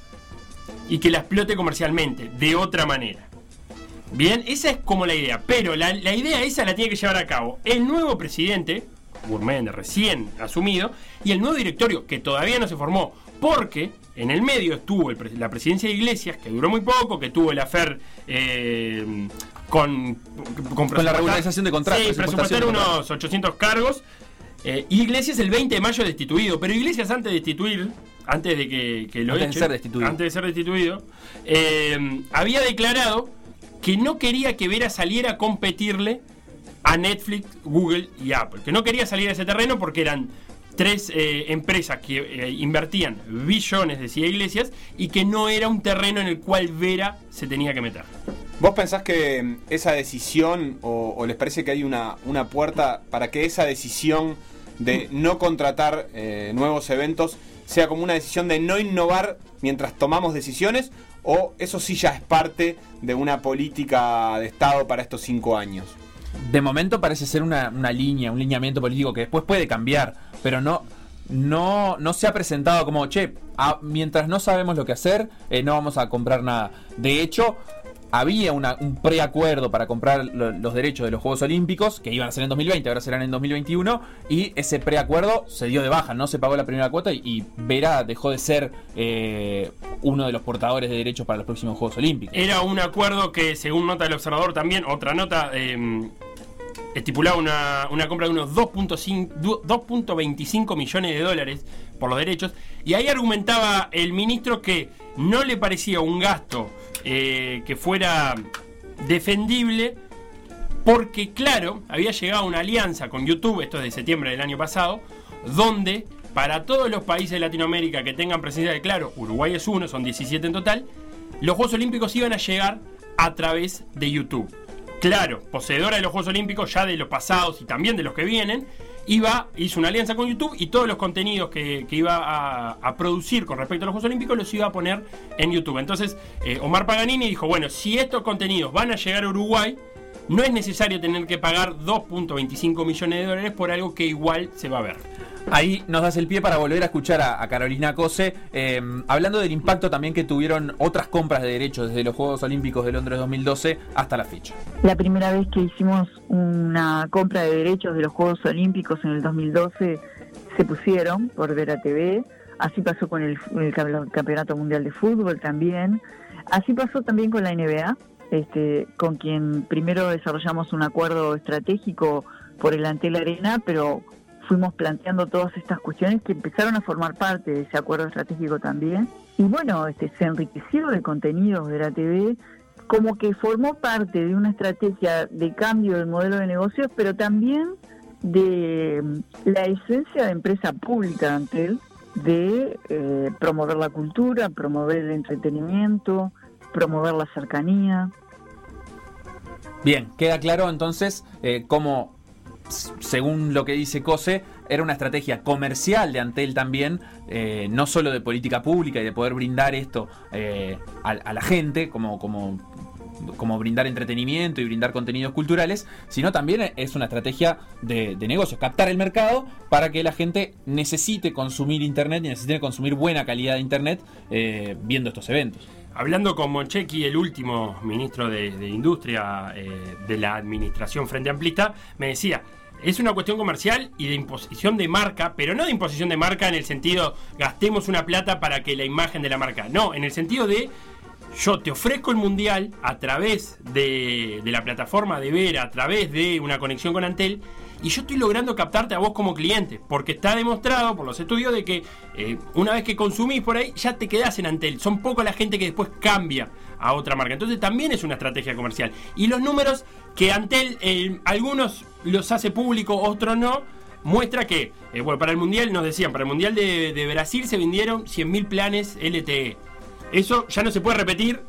y que la explote comercialmente, de otra manera. Bien, esa es como la idea. Pero la, la idea esa la tiene que llevar a cabo el nuevo presidente, Gurméndez, recién asumido, y el nuevo directorio, que todavía no se formó, porque en el medio estuvo el la presidencia de Iglesias, que duró muy poco, que tuvo el afer eh, con, con,
Con la regularización de contratos,
Sí, presupuestar unos 800 cargos. Eh, y Iglesias el 20 de mayo destituido. Pero Iglesias antes de destituir, antes de que, que lo
Antes de ser destituido.
antes de ser destituido, eh, había declarado que no quería que Vera saliera a competirle a Netflix, Google y Apple. Que no quería salir a ese terreno porque eran tres eh, empresas que eh, invertían billones, decía Iglesias, y que no era un terreno en el cual Vera se tenía que meter.
¿Vos pensás que mm, esa decisión, o, o les parece que hay una, una puerta para que esa decisión de no contratar eh, nuevos eventos sea como una decisión de no innovar mientras tomamos decisiones? ¿O eso sí ya es parte de una política de Estado para estos cinco años?
De momento parece ser una, una línea, un lineamiento político que después puede cambiar, pero no, no, no se ha presentado como, che, a- mientras no sabemos lo que hacer, eh, no vamos a comprar nada. De hecho, había un preacuerdo para comprar lo- los derechos de los Juegos Olímpicos, que iban a ser en 2020, ahora serán en 2021, y ese preacuerdo se dio de baja, no se pagó la primera cuota y, Vera dejó de ser eh, uno de los portadores de derechos para los próximos Juegos Olímpicos.
Era un acuerdo que, según nota del observador también, otra nota, eh, estipulaba una, una compra de unos 2.5 du- 2.25 millones de dólares por los derechos. Y ahí argumentaba el ministro que no le parecía un gasto eh, que fuera defendible. Porque, claro, había llegado una alianza con YouTube, esto es de septiembre del año pasado, donde para todos los países de Latinoamérica que tengan presencia de claro, Uruguay es uno, son 17 en total, los Juegos Olímpicos iban a llegar a través de YouTube. Claro, poseedora de los Juegos Olímpicos, ya de los pasados y también de los que vienen, iba, hizo una alianza con YouTube y todos los contenidos que, que iba a, a producir con respecto a los Juegos Olímpicos los iba a poner en YouTube. Entonces, eh, Omar Paganini dijo, bueno, si estos contenidos van a llegar a Uruguay, no es necesario tener que pagar 2.25 millones de dólares por algo que igual se va a ver.
Ahí nos das el pie para volver a escuchar a, a Carolina Cose, eh, hablando del impacto también que tuvieron otras compras de derechos desde los Juegos Olímpicos de Londres 2012 hasta la fecha.
La primera vez que hicimos una compra de derechos de los Juegos Olímpicos en el 2012 se pusieron por Vera TV. Así pasó con el, el Campeonato Mundial de Fútbol también. Así pasó también con la NBA, este, con quien primero desarrollamos un acuerdo estratégico por el Antel Arena, pero fuimos planteando todas estas cuestiones que empezaron a formar parte de ese acuerdo estratégico también. Y bueno, este, se enriqueció de contenidos de la TV, como que formó parte de una estrategia de cambio del modelo de negocios, pero también de mm, la esencia de empresa pública de Antel, de eh, promover la cultura, promover el entretenimiento, promover la cercanía.
Bien, queda claro entonces eh, cómo, según lo que dice Cose, era una estrategia comercial de Antel también, eh, no solo de política pública y de poder brindar esto eh, a, a la gente, como, como, como brindar entretenimiento y brindar contenidos culturales, sino también es una estrategia de, de negocios, captar el mercado para que la gente necesite consumir Internet y necesite consumir buena calidad de Internet eh, viendo estos eventos.
Hablando con Monchequi, el último ministro de, Industria eh, de la administración Frente Amplista, me decía, es una cuestión comercial y de imposición de marca, pero no de imposición de marca en el sentido gastemos una plata para que la imagen de la marca. No, en el sentido de yo te ofrezco el mundial a través de, de la plataforma de Vera, a través de una conexión con Antel, y yo estoy logrando captarte a vos como cliente, porque está demostrado por los estudios de que eh, una vez que consumís por ahí, ya te quedás en Antel. Son poco la gente que después cambia a otra marca. Entonces también es una estrategia comercial. Y los números que Antel, algunos los hace público, otros no, muestra que, eh, bueno, para el Mundial, nos decían, para el Mundial de, de Brasil se vendieron 100.000 planes LTE. Eso ya no se puede repetir,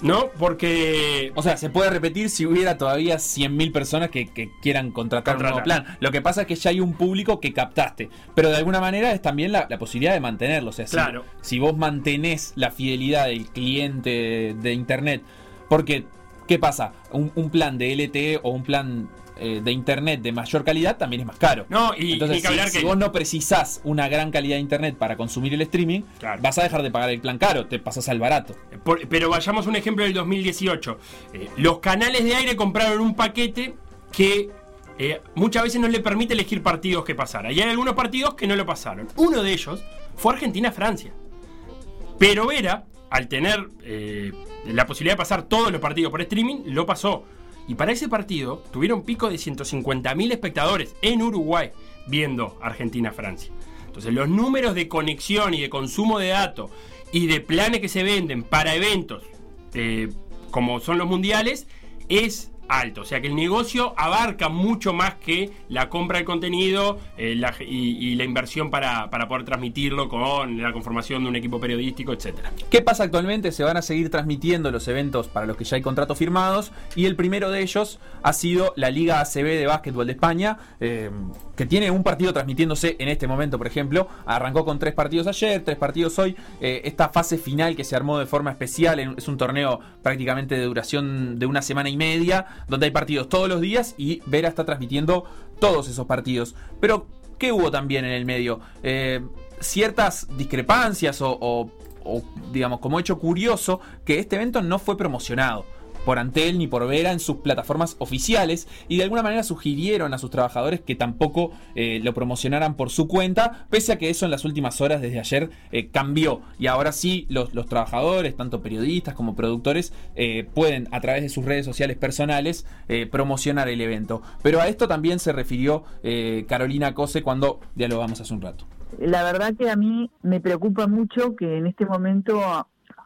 ¿no? Porque...
O sea, se puede repetir si hubiera todavía 100.000 personas que, que quieran contratar un nuevo
Contratar.
plan. Lo que pasa es que ya hay un público que captaste. Pero de alguna manera es también la, la posibilidad de mantenerlo. O sea, si-
Claro.
si, vos mantenés la fidelidad del cliente de Internet. Porque, ¿qué pasa? Un, un plan de LTE o un plan eh, de Internet de mayor calidad también es más caro.
No, y
Entonces,
que
si,
hablar
si
que...
vos no precisás una gran calidad de Internet para consumir el streaming,
Claro.
vas a dejar de pagar el plan caro, te pasas al barato.
Por- pero vayamos a un ejemplo del 2018. Eh, los canales de aire compraron un paquete que eh, muchas veces no le permite elegir partidos que pasara. Y hay algunos partidos que no lo pasaron. Uno de ellos fue Argentina-Francia. Pero Vera, al tener eh, la posibilidad de pasar todos los partidos por streaming, lo pasó. Y para ese partido tuvieron pico de 150.000 espectadores en Uruguay viendo Argentina-Francia. Entonces los números de conexión y de consumo de datos y de planes que se venden para eventos eh, como son los mundiales es alto. O sea que el negocio abarca mucho más que la compra de contenido eh, y la inversión para, para poder transmitirlo con la conformación de un equipo periodístico, etcétera.
¿Qué pasa actualmente? Se van a seguir transmitiendo los eventos para los que ya hay contratos firmados y el primero de ellos ha sido la Liga ACB de Básquetbol de España, eh, que tiene un partido transmitiéndose en este momento, por ejemplo. Arrancó con tres partidos ayer, tres partidos hoy. Eh, esta fase final que se armó de forma especial en- es un torneo prácticamente de duración de una semana y media, donde hay partidos todos los días y Vera está transmitiendo todos esos partidos. Pero, ¿qué hubo también en el medio? Eh, ciertas discrepancias o, o- o, digamos, como hecho curioso, que este evento no fue promocionado por Antel ni por Vera en sus plataformas oficiales y de alguna manera sugirieron a sus trabajadores que tampoco eh, lo promocionaran por su cuenta, pese a que eso en las últimas horas desde ayer eh, cambió y ahora sí los, los trabajadores, tanto periodistas como productores, eh, pueden a través de sus redes sociales personales promocionar el evento. Pero a esto también se refirió Carolina Cose cuando dialogamos hace un rato.
La verdad que a mí me preocupa mucho que en este momento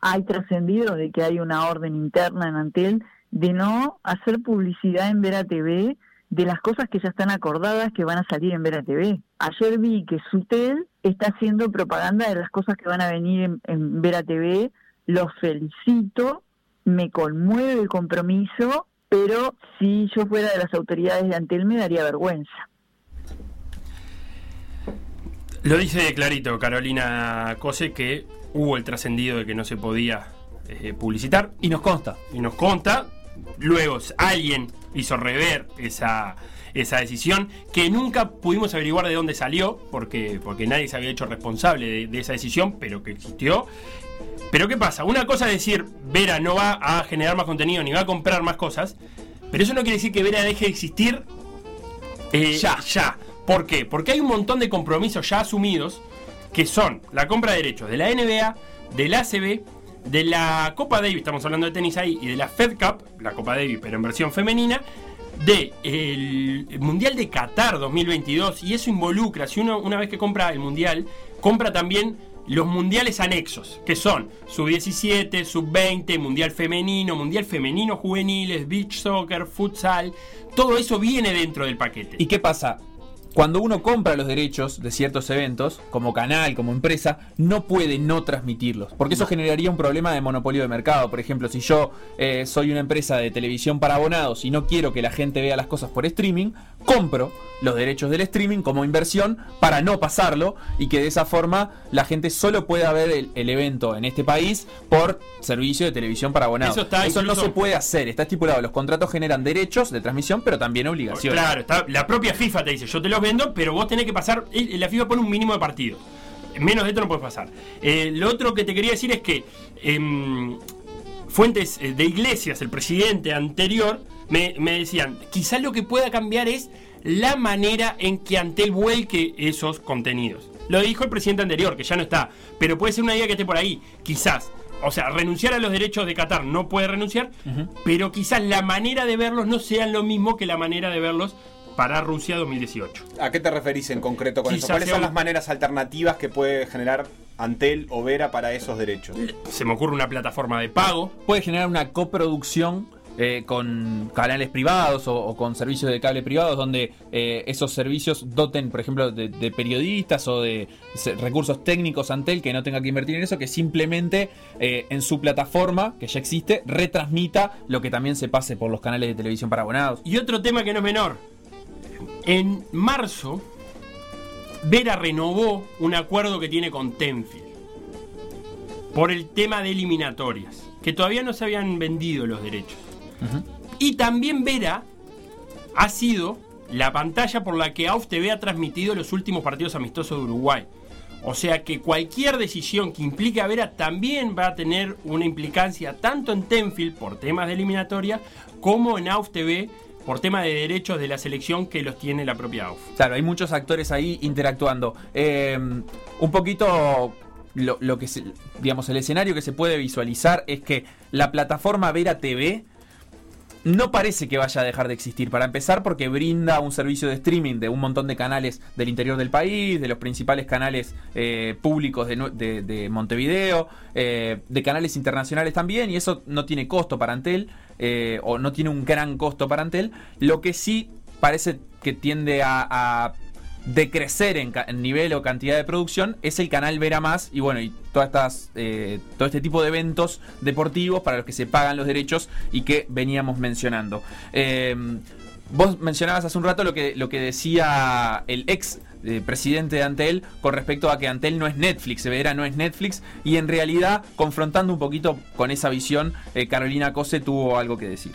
hay trascendido de que hay una orden interna en Antel de no hacer publicidad en Vera TV de las cosas que ya están acordadas que van a salir en Vera TV. Ayer vi que Sutel está haciendo propaganda de las cosas que van a venir en, en Vera TV. Los felicito, me conmueve el compromiso, pero si yo fuera de las autoridades de Antel me daría vergüenza.
Lo dice clarito Carolina Cose que hubo el trascendido de que no se podía eh, publicitar.
Y nos consta.
Y nos consta. Luego alguien hizo rever esa, esa decisión que nunca pudimos averiguar de dónde salió, porque, porque nadie se había hecho responsable de, de esa decisión, pero que existió. Pero ¿qué pasa? Una cosa es decir, Vera no va a generar más contenido ni va a comprar más cosas, pero eso no quiere decir que Vera deje de existir eh, ya. ya. ¿Por qué? Porque hay un montón de compromisos ya asumidos que son la compra de derechos de la NBA, del ACB, de la Copa Davis, estamos hablando de tenis ahí, y de la Fed Cup, la Copa Davis pero en versión femenina, de el Mundial de Qatar 2022 y eso involucra, si uno una vez que compra el Mundial, compra también los mundiales anexos, que son sub-17, sub-20, mundial femenino, mundial femenino juveniles, beach soccer, futsal, todo eso viene dentro del paquete.
¿Y qué pasa? Cuando uno compra los derechos de ciertos eventos, como canal, como empresa, no puede no transmitirlos. Porque eso generaría un problema de monopolio de mercado. Por ejemplo, si yo eh, soy una empresa de televisión para abonados y no quiero que la gente vea las cosas por streaming, compro los derechos del streaming como inversión para no pasarlo y que de esa forma la gente solo pueda ver el, el evento en este país por servicio de televisión para abonados.
Eso está
no
incluso-
se puede hacer, está estipulado. Los contratos generan derechos de transmisión, pero también obligaciones.
Claro, está, la propia FIFA te dice, yo te los vendo, pero vos tenés que pasar, la FIFA pone un mínimo de partidos. Menos de esto no puedes pasar. Eh, lo otro que te quería decir es que em, Fuentes eh, de Iglesias, el presidente anterior, me, me decían, quizás lo que pueda cambiar es la manera en que Antel vuelque esos contenidos. Lo dijo el presidente anterior, que ya no está, pero puede ser una idea que esté por ahí, quizás. O sea, renunciar a los derechos de Qatar no puede renunciar, pero quizás la manera de verlos no sea lo mismo que la manera de verlos para Rusia 2018.
¿A qué te referís en concreto con
Quizás
eso? ¿Cuáles son
un-
las maneras alternativas que puede generar Antel o Vera para esos derechos?
Se me ocurre una plataforma de pago.
Puede generar una coproducción eh, con canales privados o, o con servicios de cable privados donde eh, esos servicios doten, por ejemplo, de, de periodistas o de recursos técnicos Antel que no tenga que invertir en eso, que simplemente eh, en su plataforma, que ya existe, retransmita lo que también se pase por los canales de televisión para abonados.
Y otro tema que no es menor. En marzo, Vera renovó un acuerdo que tiene con Tenfield por el tema de eliminatorias, que todavía no se habían vendido los derechos. Y también Vera ha sido la pantalla por la que AUF TV ha transmitido los últimos partidos amistosos de Uruguay. O sea que cualquier decisión que implique a Vera también va a tener una implicancia tanto en Tenfield por temas de eliminatoria como en AUF TV por tema de derechos de la selección que los tiene la propia AUF.
Claro, hay muchos actores ahí interactuando. Eh, un poquito lo, que se- digamos, el escenario que se puede visualizar es que la plataforma Vera TV no parece que vaya a dejar de existir. Para empezar, porque brinda un servicio de streaming de un montón de canales del interior del país, de los principales canales eh, públicos de Montevideo, eh, de canales internacionales también, y eso no tiene costo para Antel, eh, o no tiene un gran costo para Antel. Lo que sí parece que tiende a, decrecer en nivel o cantidad de producción es el canal Vera Más y bueno, y todas estas, eh, todo este tipo de eventos deportivos para los que se pagan los derechos y que veníamos mencionando. Eh, vos mencionabas hace un rato lo que, lo que decía el ex eh, presidente de Antel con respecto a que Antel no es Netflix, Vera no es Netflix y en realidad confrontando un poquito con esa visión, eh, Carolina Cose tuvo algo que decir.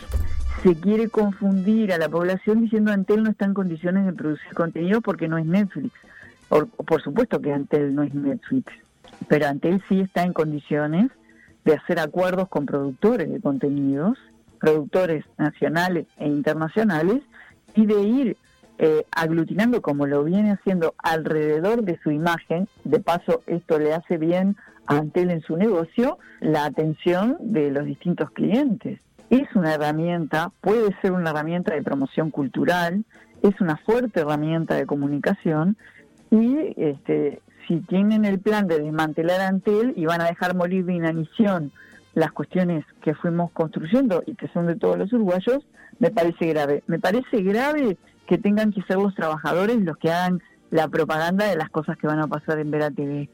se quiere confundir a la población diciendo Antel no está en condiciones de producir contenido porque no es Netflix. Por, por supuesto que Antel no es Netflix, pero Antel sí está en condiciones de hacer acuerdos con productores de contenidos, productores nacionales e internacionales, y de ir eh, aglutinando como lo viene haciendo alrededor de su imagen. De paso, esto le hace bien a Antel en su negocio, la atención de los distintos clientes es una herramienta, puede ser una herramienta de promoción cultural, es una fuerte herramienta de comunicación y este, si tienen el plan de desmantelar Antel y van a dejar morir de inanición las cuestiones que fuimos construyendo y que son de todos los uruguayos, me parece grave. Me parece grave que tengan que ser los trabajadores los que hagan la propaganda de las cosas que van a pasar en Vera TV.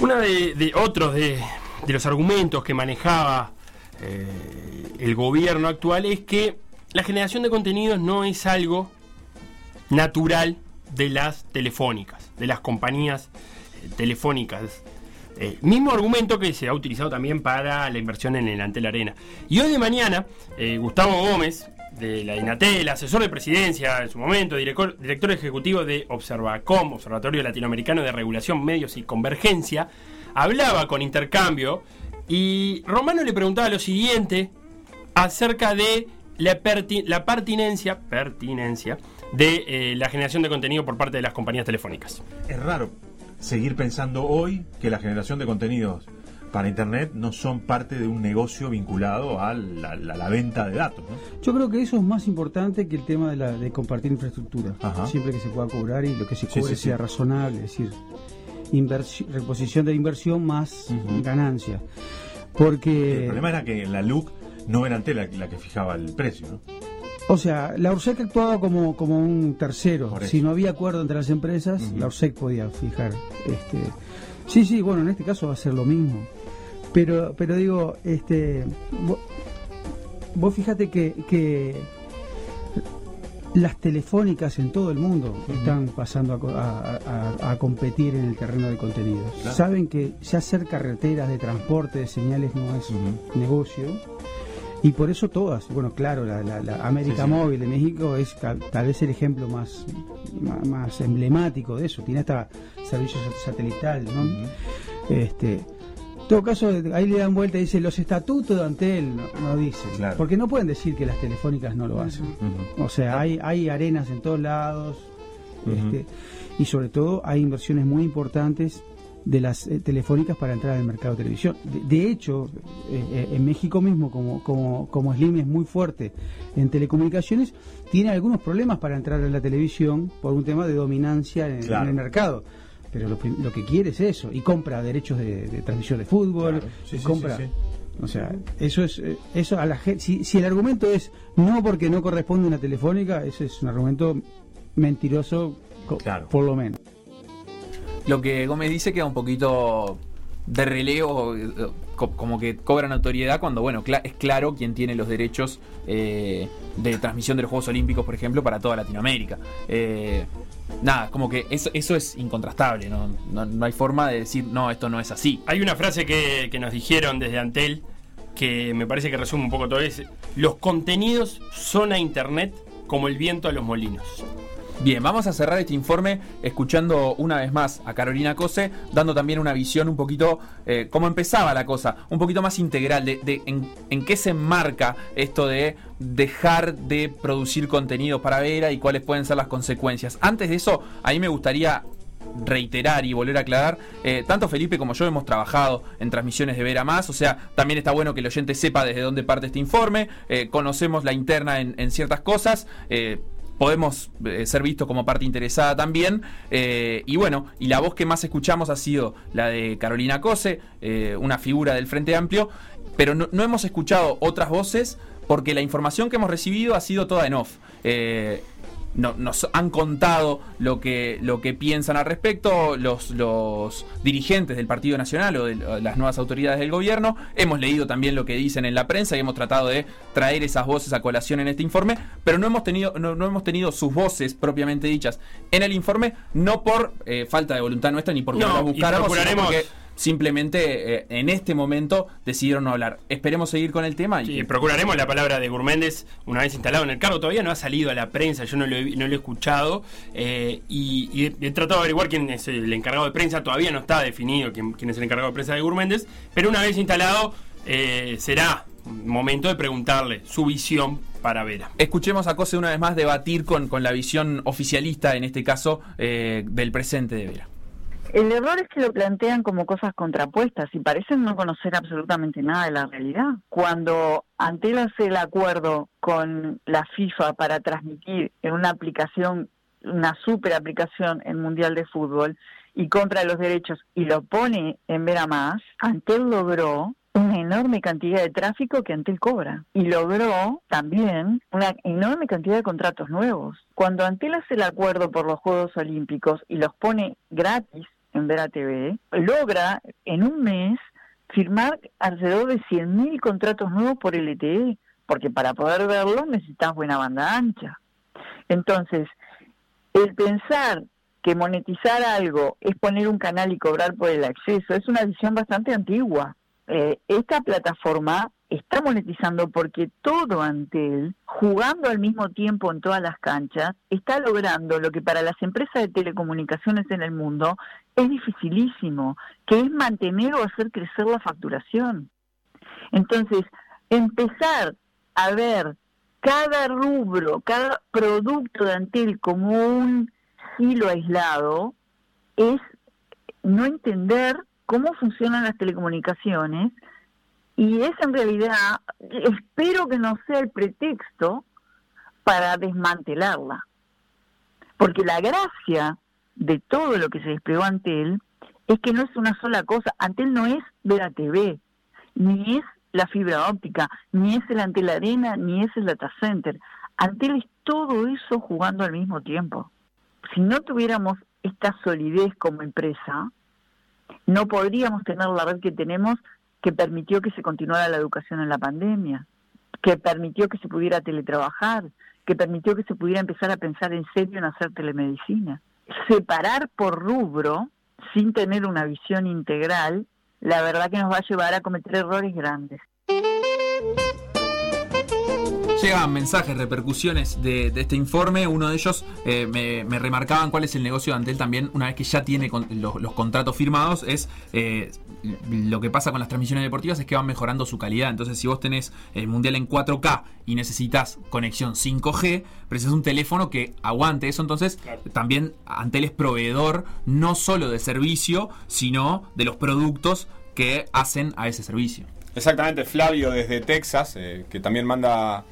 Una de, otros de, de los argumentos que manejaba eh, el gobierno actual es que la generación de contenidos no es algo natural de las telefónicas, de las compañías eh, telefónicas. Eh, mismo argumento que se ha utilizado también para la inversión en el Antel Arena. Y hoy de mañana, eh, Gustavo Gómez, de la INATEL, asesor de presidencia en su momento, director, director ejecutivo de Observacom, Observatorio Latinoamericano de Regulación, Medios y Convergencia, hablaba con Intercambio y Romano le preguntaba lo siguiente acerca de la, la pertinencia, pertinencia de eh, la generación de contenido por parte de las compañías telefónicas.
Es raro seguir pensando hoy que la generación de contenidos para Internet no son parte de un negocio vinculado a la, la- la venta de datos. ¿no?
Yo creo que eso es más importante que el tema de, la, de compartir infraestructura.
Ajá.
Siempre que se pueda cobrar y lo que se cobre
sí, sí.
sea razonable, es decir, reposición de inversión más ganancia. Porque,
El problema era que la LUC no era Antel la, la que fijaba el precio. ¿no?
O sea, la ORSEC actuaba como, como un tercero. Si no había acuerdo entre las empresas, la ORSEC podía fijar. Este, sí, sí, bueno, en este caso va a ser lo mismo. Pero, pero digo, este, vos, vos fíjate que, que las telefónicas en todo el mundo están pasando a, a- a- competir en el terreno de contenidos.
Claro.
Saben que ya hacer carreteras de transporte de señales no es negocio. Y por eso todas, bueno, claro, la, la- la América
Sí, sí.
Móvil de México es ca- tal vez el ejemplo más, más, emblemático de eso. Tiene hasta servicio sat- satelital, ¿no? Este, todo caso, ahí le dan vuelta y dice, los estatutos de Antel no, no dice.
Claro.
Porque no pueden decir que las telefónicas no lo hacen. O sea, hay, hay arenas en todos lados. este, y sobre todo hay inversiones muy importantes de las eh, telefónicas para entrar al mercado de televisión. De, de hecho, eh, eh, en México mismo, como, como, como Slim es muy fuerte en telecomunicaciones, tiene algunos problemas para entrar a la televisión por un tema de dominancia en,
Claro.
en el mercado. Pero lo, que quiere es eso, y compra derechos de, de transmisión de fútbol,
Claro. Sí,
y
sí,
compra...
sí.
O sea, eso es eso a la gente. Si, si el argumento es no porque no corresponde a una telefónica, ese es un argumento mentiroso, co- por lo menos.
Lo que Gómez dice queda un poquito de relevo, eh, co- como que cobran autoridad cuando, bueno, es claro quién tiene los derechos eh, de transmisión de los Juegos Olímpicos, por ejemplo, para toda Latinoamérica. Eh, nada, como que eso, es incontrastable, no hay forma de decir, no, esto no es así.
Hay una frase que, que nos dijeron desde Antel que me parece que resume un poco todo eso. Los contenidos son a Internet como el viento a los molinos.
Bien, vamos a cerrar este informe escuchando una vez más a Carolina Cose, dando también una visión un poquito, eh, cómo empezaba la cosa, un poquito más integral, de, en, qué se enmarca esto de dejar de producir contenido para Vera y cuáles pueden ser las consecuencias. Antes de eso, a mí me gustaría reiterar y volver a aclarar, eh, tanto Felipe como yo hemos trabajado en transmisiones de Vera Más, o sea, también está bueno que el oyente sepa desde dónde parte este informe, eh, conocemos la interna en, ciertas cosas, podemos eh, ser vistos como parte interesada también. eh, y bueno, y la voz que más escuchamos ha sido la de Carolina Cose, eh, una figura del Frente Amplio, pero no, no hemos escuchado otras voces porque la información que hemos recibido ha sido toda en off. No- nos han contado lo que, lo que piensan al respecto los, los dirigentes del Partido Nacional o de las nuevas autoridades del gobierno. Hemos leído también lo que dicen en la prensa y hemos tratado de traer esas voces a colación en este informe, pero no hemos tenido, no, no hemos tenido sus voces propiamente dichas en el informe, no por eh, falta de voluntad nuestra ni porque
No,
no, las
y
buscáramos, sino
procuraremos-
porque simplemente eh, en este momento decidieron no hablar. Esperemos seguir con el tema y
Sí, procuraremos la palabra de Gurméndez una vez instalado en el cargo. Todavía no ha salido a la prensa, yo no lo he, no lo he escuchado. eh, y, y he, he tratado de averiguar quién es el encargado de prensa. Todavía no está definido quién, quién es el encargado de prensa de Gurméndez. Pero una vez instalado, eh, será momento de preguntarle su visión para Vera.
Escuchemos a Cose una vez más debatir con, con la visión oficialista, en este caso, del presente de Vera.
El error es que lo plantean como cosas contrapuestas y parecen no conocer absolutamente nada de la realidad. Cuando Antel hace el acuerdo con la FIFA para transmitir en una aplicación, una super aplicación en Mundial de Fútbol y compra los derechos y lo pone en Vera Más, Antel logró una enorme cantidad de tráfico que Antel cobra y logró también una enorme cantidad de contratos nuevos. Cuando Antel hace el acuerdo por los Juegos Olímpicos y los pone gratis en Vera TV, logra en un mes firmar alrededor de 100.000 contratos nuevos por LTE, porque para poder verlos necesitas buena banda ancha. Entonces, el pensar que monetizar algo es poner un canal y cobrar por el acceso es una visión bastante antigua. Eh, esta plataforma está monetizando porque todo Antel, jugando al mismo tiempo en todas las canchas, está logrando lo que para las empresas de telecomunicaciones en el mundo es dificilísimo, que es mantener o hacer crecer la facturación. Entonces, empezar a ver cada rubro, cada producto de Antel como un hilo aislado es no entender cómo funcionan las telecomunicaciones y es en realidad, espero que no sea el pretexto para desmantelarla. Porque la gracia de todo lo que se desplegó Antel es que no es una sola cosa. Antel no es Vera TV, ni es la fibra óptica, ni es el Antel Arena, ni es el data center. Antel es todo eso jugando al mismo tiempo. Si no tuviéramos esta solidez como empresa, no podríamos tener la red que tenemos que permitió que se continuara la educación en la pandemia, que permitió que se pudiera teletrabajar, que permitió que se pudiera empezar a pensar en serio en hacer telemedicina. Separar por rubro, sin tener una visión integral, la verdad que nos va a llevar a cometer errores grandes.
Llegan mensajes, repercusiones de, de este informe. Uno de ellos eh, me, me remarcaban cuál es el negocio de Antel también, una vez que ya tiene con- los, los contratos firmados, es eh, lo que pasa con las transmisiones deportivas es que van mejorando su calidad. Entonces, si vos tenés el mundial en 4K y necesitas conexión 5G, precisas un teléfono que aguante eso. Entonces, también Antel es proveedor no solo de servicio, sino de los productos que hacen a ese servicio.
Exactamente, Flavio desde Texas, eh, que también manda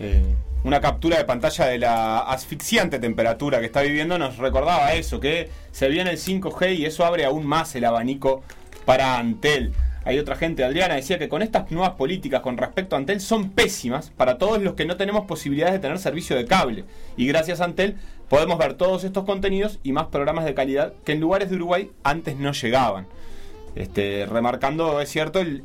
eh, una captura de pantalla de la asfixiante temperatura que está viviendo, nos recordaba eso, que se viene el 5G y eso abre aún más el abanico para Antel. Hay otra gente, Adriana, decía que con estas nuevas políticas con respecto a Antel son pésimas para todos los que no tenemos posibilidades de tener servicio de cable. Y gracias a Antel podemos ver todos estos contenidos y más programas de calidad que en lugares de Uruguay antes no llegaban. Este, remarcando, es cierto, el,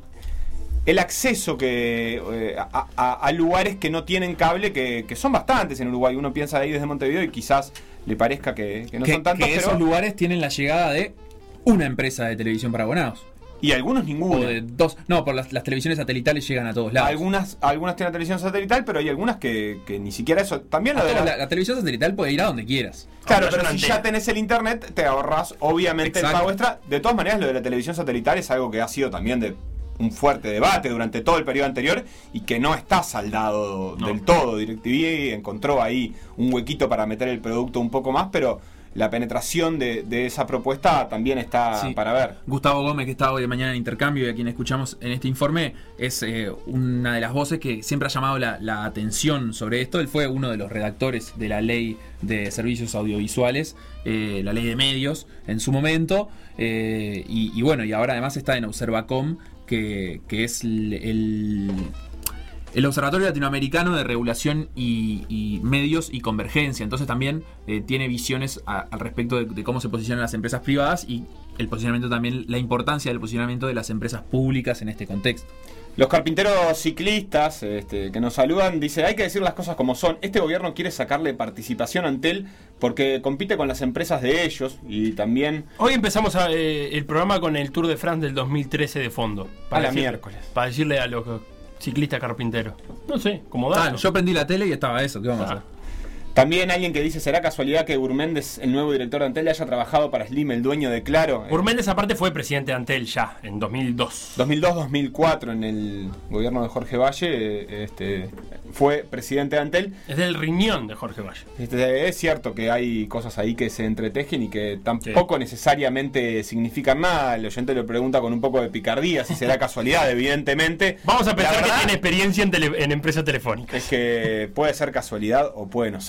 el acceso que eh, a, a- a lugares que no tienen cable, que, que son bastantes en Uruguay. Uno piensa ahí desde Montevideo y quizás le parezca que, que no
que,
son tantos,
que
pero
esos lugares tienen la llegada de una empresa de televisión para abonados.
y algunos ninguno.
O de dos. No, por las, las televisiones satelitales llegan a todos lados.
Algunas, algunas tienen televisión satelital, pero hay algunas que, que ni siquiera eso. También lo de la-
la, la televisión satelital puede ir a donde quieras.
Claro,
Ahora
pero si ya tenés el internet, te ahorras obviamente el
Exacto.
pago extra. De todas maneras, lo de la televisión satelital es algo que ha sido también de un fuerte debate durante todo el periodo anterior y que no está saldado
No.
del todo. DirecTV encontró ahí un huequito para meter el producto un poco más, pero la penetración de, de esa propuesta también está
Sí.
para ver.
Gustavo Gómez, que está hoy de mañana en intercambio y a quien escuchamos en este informe, es eh, una de las voces que siempre ha llamado la, la atención sobre esto. Él fue uno de los redactores de la ley de servicios audiovisuales, eh, la ley de medios, en su momento. eh, y, y bueno, y ahora además está en Observacom, que, que es el, el- Observatorio Latinoamericano de Regulación y, Medios y Convergencia. Entonces también eh, tiene visiones al respecto de, de cómo se posicionan las empresas privadas y el posicionamiento también, la importancia del posicionamiento de las empresas públicas en este contexto.
Los carpinteros ciclistas este, que nos saludan dice hay que decir las cosas como son. Este gobierno quiere sacarle participación a Antel porque compite con las empresas de ellos y también
Hoy empezamos a, eh, el programa con el Tour de France del 2013 de fondo.
A la
decirle-
miércoles.
Para decirle a los ciclistas carpinteros. No sé, como
Ah,
dato.
yo prendí la tele y estaba eso, ¿qué vamos a
Ah.
hacer?
También alguien que dice, ¿será casualidad que Urméndez, el nuevo director de Antel, haya trabajado para Slim, el dueño de Claro?
Urméndez aparte fue presidente de Antel ya, en 2002.
2002-2004 en el gobierno de Jorge Valle, eh, este, fue presidente de Antel.
Es del riñón de Jorge Valle.
Este, es cierto que hay cosas ahí que se entretejen y que tampoco necesariamente significan nada. El oyente le pregunta con un poco de picardía si será casualidad, evidentemente.
Vamos a pensar que tiene experiencia en, tele- en empresa telefónica.
Es que puede ser casualidad o puede no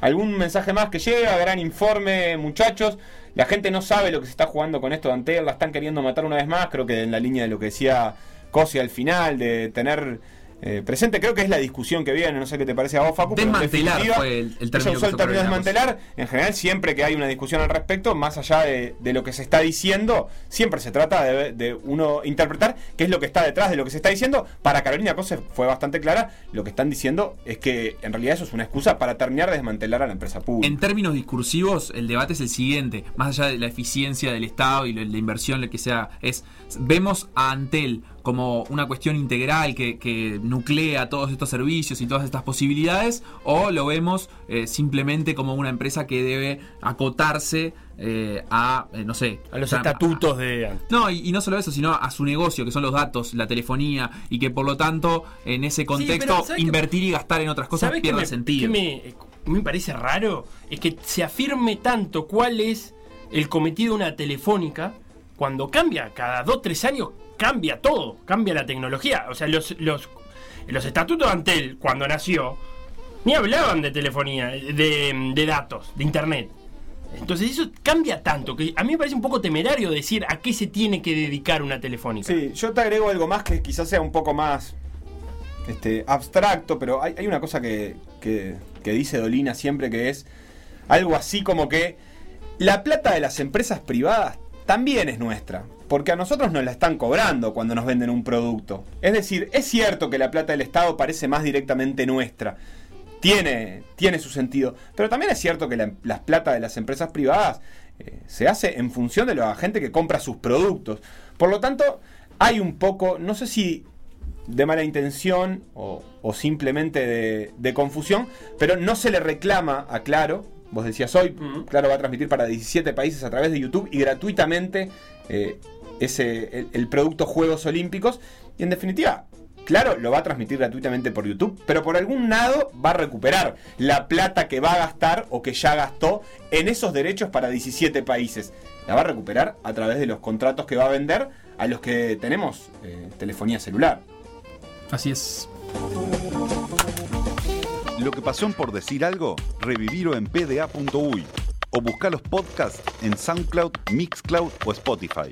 ¿Algún mensaje más que llega? Gran informe, muchachos. La gente no sabe lo que se está jugando con esto de Antel, la están queriendo matar una vez más. Creo que en la línea de lo que decía Cosi al final, de tener eh, presente, creo que es la discusión que viene. No sé qué te parece a vos, Facu.
Desmantelar fue el- el término
ella usó el término desmantelar. En general, siempre que hay una discusión al respecto, más allá de, de lo que se está diciendo, siempre se trata de, de uno interpretar qué es lo que está detrás de lo que se está diciendo. Para Carolina Cose fue bastante clara. Lo que están diciendo es que en realidad eso es una excusa para terminar de desmantelar a la empresa pública.
En términos discursivos, el debate es el siguiente, más allá de la eficiencia del Estado y la la inversión, lo que sea, es, vemos a Antel como una cuestión integral que, que nuclea todos estos servicios y todas estas posibilidades, o lo vemos eh, simplemente como una empresa que debe acotarse eh, a, eh, no sé,
A los
o sea,
estatutos de
no, y, y no solo eso, sino a su negocio, que son los datos, la telefonía, y que por lo tanto, en ese contexto, invertir y gastar en otras cosas
¿Sabés qué
pierde
me-
sentido.
qué me, me parece raro? Es que se afirme tanto cuál es el cometido de una telefónica cuando cambia, cada dos, tres años cambia todo, cambia la tecnología. O sea, los, los, los estatutos de Antel, cuando nació, ni hablaban de telefonía, de, de datos, de internet. Entonces eso cambia tanto que a mí me parece un poco temerario decir a qué se tiene que dedicar una telefónica.
Sí, yo te agrego algo más que quizás sea un poco más este, abstracto, pero hay, hay una cosa que, que- que dice Dolina siempre que es algo así como que la plata de las empresas privadas también es nuestra, porque a nosotros nos la están cobrando cuando nos venden un producto. Es decir, es cierto que la plata del Estado parece más directamente nuestra. Tiene, tiene su sentido. Pero también es cierto que la, las plata de las empresas privadas eh, se hace en función de la gente que compra sus productos. Por lo tanto, hay un poco, no sé si de mala intención o, o simplemente de, de confusión, pero no se le reclama a Claro. Vos decías hoy, Claro va a transmitir para 17 países a través de YouTube y gratuitamente eh, ese, el, el producto Juegos Olímpicos. Y en definitiva, Claro, lo va a transmitir gratuitamente por YouTube, pero por algún lado va a recuperar la plata que va a gastar o que ya gastó en esos derechos para 17 países. La va a recuperar a través de los contratos que va a vender a los que tenemos eh, telefonía celular.
Así es.
Lo que pasó en por decir algo, revivirlo en pda.uy o buscar los podcasts en SoundCloud, Mixcloud o Spotify.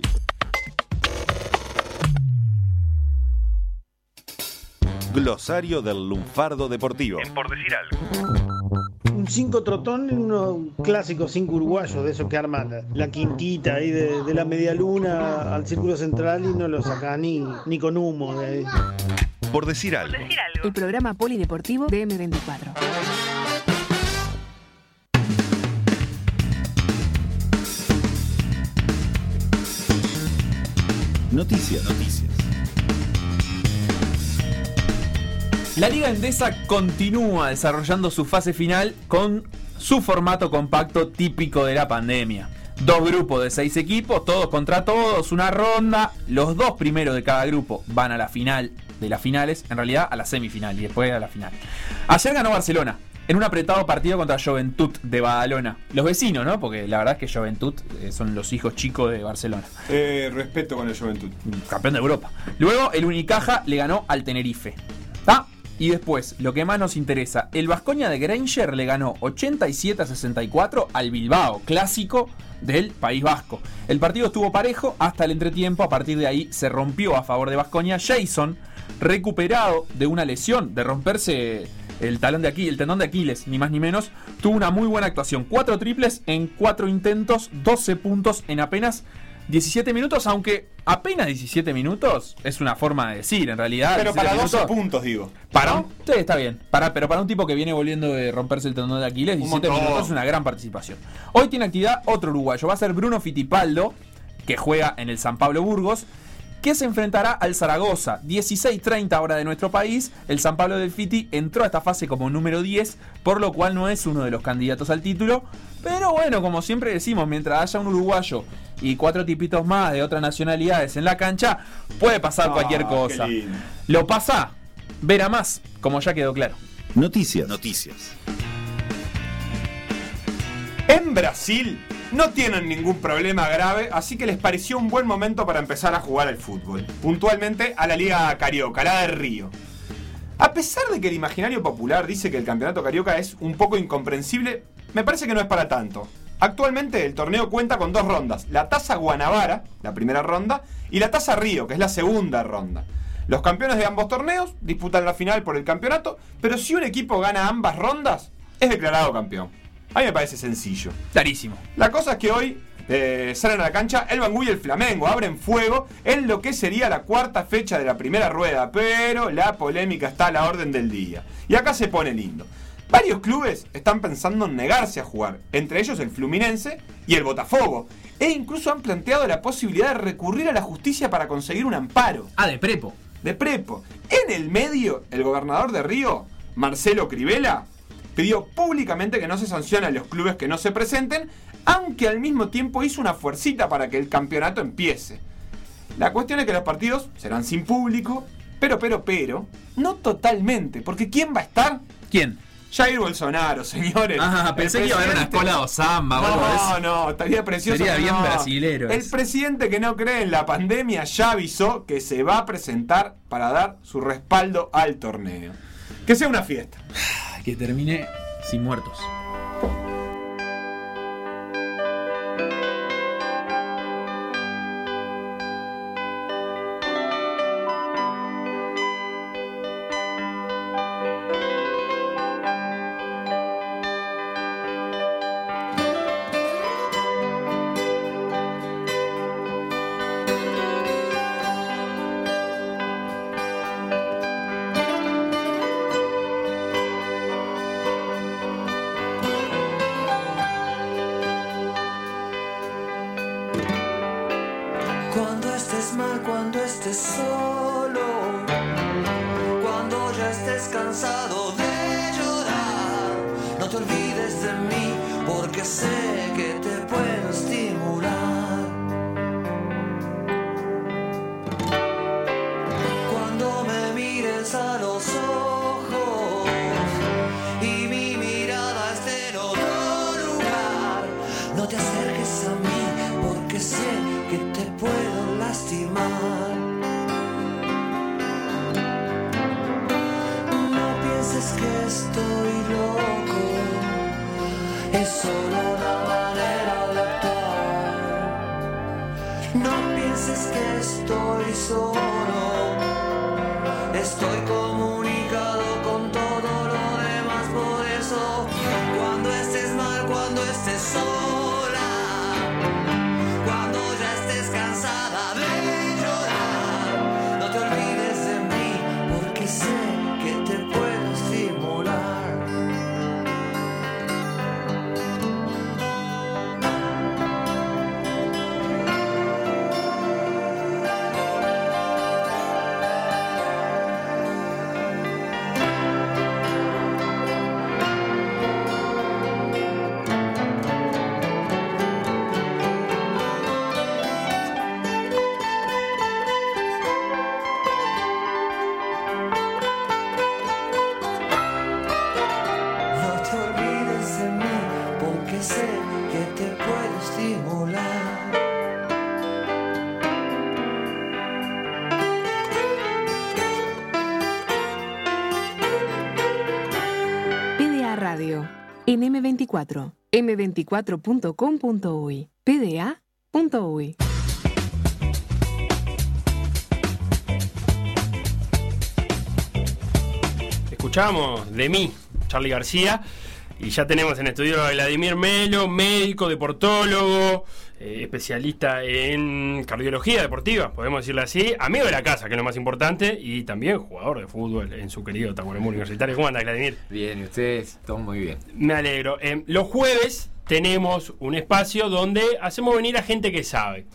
Glosario del lunfardo deportivo.
Por decir algo. Un 5 trotón en unos clásicos 5 uruguayos, de esos que arman la, la quintita ahí de, de la media luna al círculo central y no lo sacan ni, ni con humo. de ahí.
Por decir algo.
El programa polideportivo de M24.
Noticias. Noticias.
La Liga Endesa continúa desarrollando su fase final con su formato compacto típico de la pandemia. Dos grupos de seis equipos, todos contra todos, una ronda. Los dos primeros de cada grupo van a la final de las finales, en realidad a la semifinal y después a la final. Ayer ganó Barcelona en un apretado partido contra Juventud de Badalona. Los vecinos, ¿no? Porque la verdad es que Juventud eh, son los hijos chicos de Barcelona.
Eh, respeto con el Juventud.
Campeón de Europa. Luego el Unicaja le ganó al Tenerife. ¿Está? Y después, lo que más nos interesa, el Vascoña de Granger le ganó 87 a 64 al Bilbao, clásico del País Vasco. El partido estuvo parejo hasta el entretiempo, a partir de ahí se rompió a favor de Vascoña. Jason, recuperado de una lesión, de romperse el talón de Aquiles, el tendón de Aquiles, ni más ni menos, tuvo una muy buena actuación. Cuatro triples en cuatro intentos, 12 puntos en apenas 17 minutos, aunque apenas 17 minutos es una forma de decir, en realidad.
Pero
17
para 12
minutos-
puntos, digo.
para un, sí, está bien. Para, pero para un tipo que viene volviendo de romperse el tendón de Aquiles, 17
montón.
minutos es una gran participación. Hoy tiene actividad otro uruguayo. Va a ser Bruno Fittipaldo, que juega en el San Pablo Burgos, que se enfrentará al Zaragoza. 16-30 hora de nuestro país. El San Pablo del Fiti entró a esta fase como número 10, por lo cual no es uno de los candidatos al título. Pero bueno, como siempre decimos, mientras haya un uruguayo y cuatro tipitos más de otras nacionalidades en la cancha, puede pasar
Ah,
cualquier cosa. Lo pasa, verá más, como ya quedó claro.
Noticias. Noticias.
En Brasil no tienen ningún problema grave, así que les pareció un buen momento para empezar a jugar al fútbol. Puntualmente a la Liga Carioca, la de Río. A pesar de que el imaginario popular dice que el campeonato carioca es un poco incomprensible, me parece que no es para tanto. Actualmente el torneo cuenta con dos rondas, la Taza Guanabara, la primera ronda, y la Taza Río, que es la segunda ronda. Los campeones de ambos torneos disputan la final por el campeonato, pero si un equipo gana ambas rondas, es declarado campeón. A mí me parece sencillo.
Clarísimo.
La cosa es que hoy eh, salen a la cancha el Bangú y el Flamengo, abren fuego en lo que sería la cuarta fecha de la primera rueda, pero la polémica está a la orden del día. Y acá se pone lindo. Varios clubes están pensando en negarse a jugar, entre ellos el Fluminense y el Botafogo, e incluso han planteado la posibilidad de recurrir a la justicia para conseguir un amparo.
Ah, de prepo.
De prepo. En el medio, el gobernador de Río, Marcelo Crivella, pidió públicamente que no se sancione a los clubes que no se presenten, aunque al mismo tiempo hizo una fuercita para que el campeonato empiece. La cuestión es que los partidos serán sin público, pero, pero, pero, no totalmente, porque ¿quién va a estar?
¿Quién?
Jair Bolsonaro, señores.
Ah, pensé que iba a haber una escuela o samba de
No,
eso.
no, estaría precioso.
Sería bien
no.
brasilero
El presidente que no cree en la pandemia ya avisó que se va a presentar para dar su respaldo al torneo. Que sea una fiesta.
Que termine sin muertos.
M24. M24.com.uy. PDA.uy.
Escuchamos de mí, Charlie García, y ya tenemos en estudio a Vladimir Melo, médico, deportólogo, eh, especialista en cardiología deportiva, podemos decirle así, amigo de la casa, que es lo más importante, y también jugador de fútbol en su querido Tacuarembó Universitario. ¿Cómo anda, Vladimir?
Bien, y ustedes, todo muy bien.
Me alegro. Eh, los jueves tenemos un espacio donde hacemos venir a gente que sabe.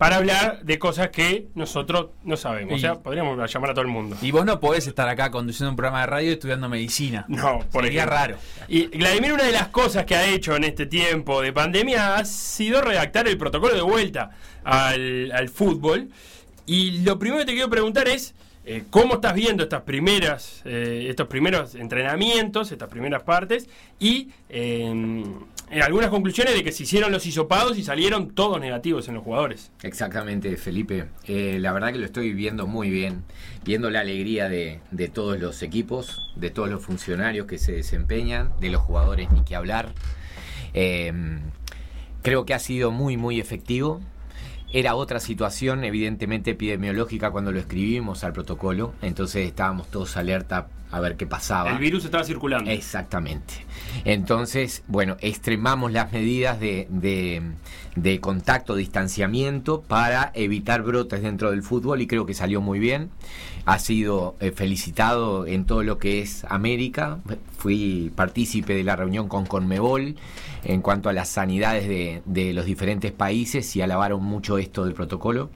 Para hablar de cosas que nosotros no sabemos. O sea, podríamos llamar a todo el mundo.
Y vos no podés estar acá conduciendo un programa de radio estudiando medicina.
No, por
Sería
ejemplo.
raro.
Y Vladimir, una de las cosas que ha hecho en este tiempo de pandemia ha sido redactar el protocolo de vuelta al, al fútbol. Y lo primero que te quiero preguntar es. Eh, ¿Cómo estás viendo estas primeras, eh, estos primeros entrenamientos, estas primeras partes? Y eh, eh, algunas conclusiones de que se hicieron los hisopados y salieron todos negativos en los jugadores.
Exactamente, Felipe. Eh, la verdad que lo estoy viendo muy bien, viendo la alegría de, todos los equipos, de todos los funcionarios que se desempeñan, de los jugadores ni que hablar. Eh, creo que ha sido muy, muy efectivo. Era otra situación, evidentemente epidemiológica, cuando lo escribimos al protocolo, entonces estábamos todos alerta a ver qué pasaba.
El virus estaba circulando.
Exactamente. Entonces, bueno, extremamos las medidas de, de- de contacto, distanciamiento para evitar brotes dentro del fútbol y creo que salió muy bien. Ha sido eh, felicitado en todo lo que es América. Fui partícipe de la reunión con Conmebol en cuanto a las sanidades de, de los diferentes países y alabaron mucho esto del protocolo.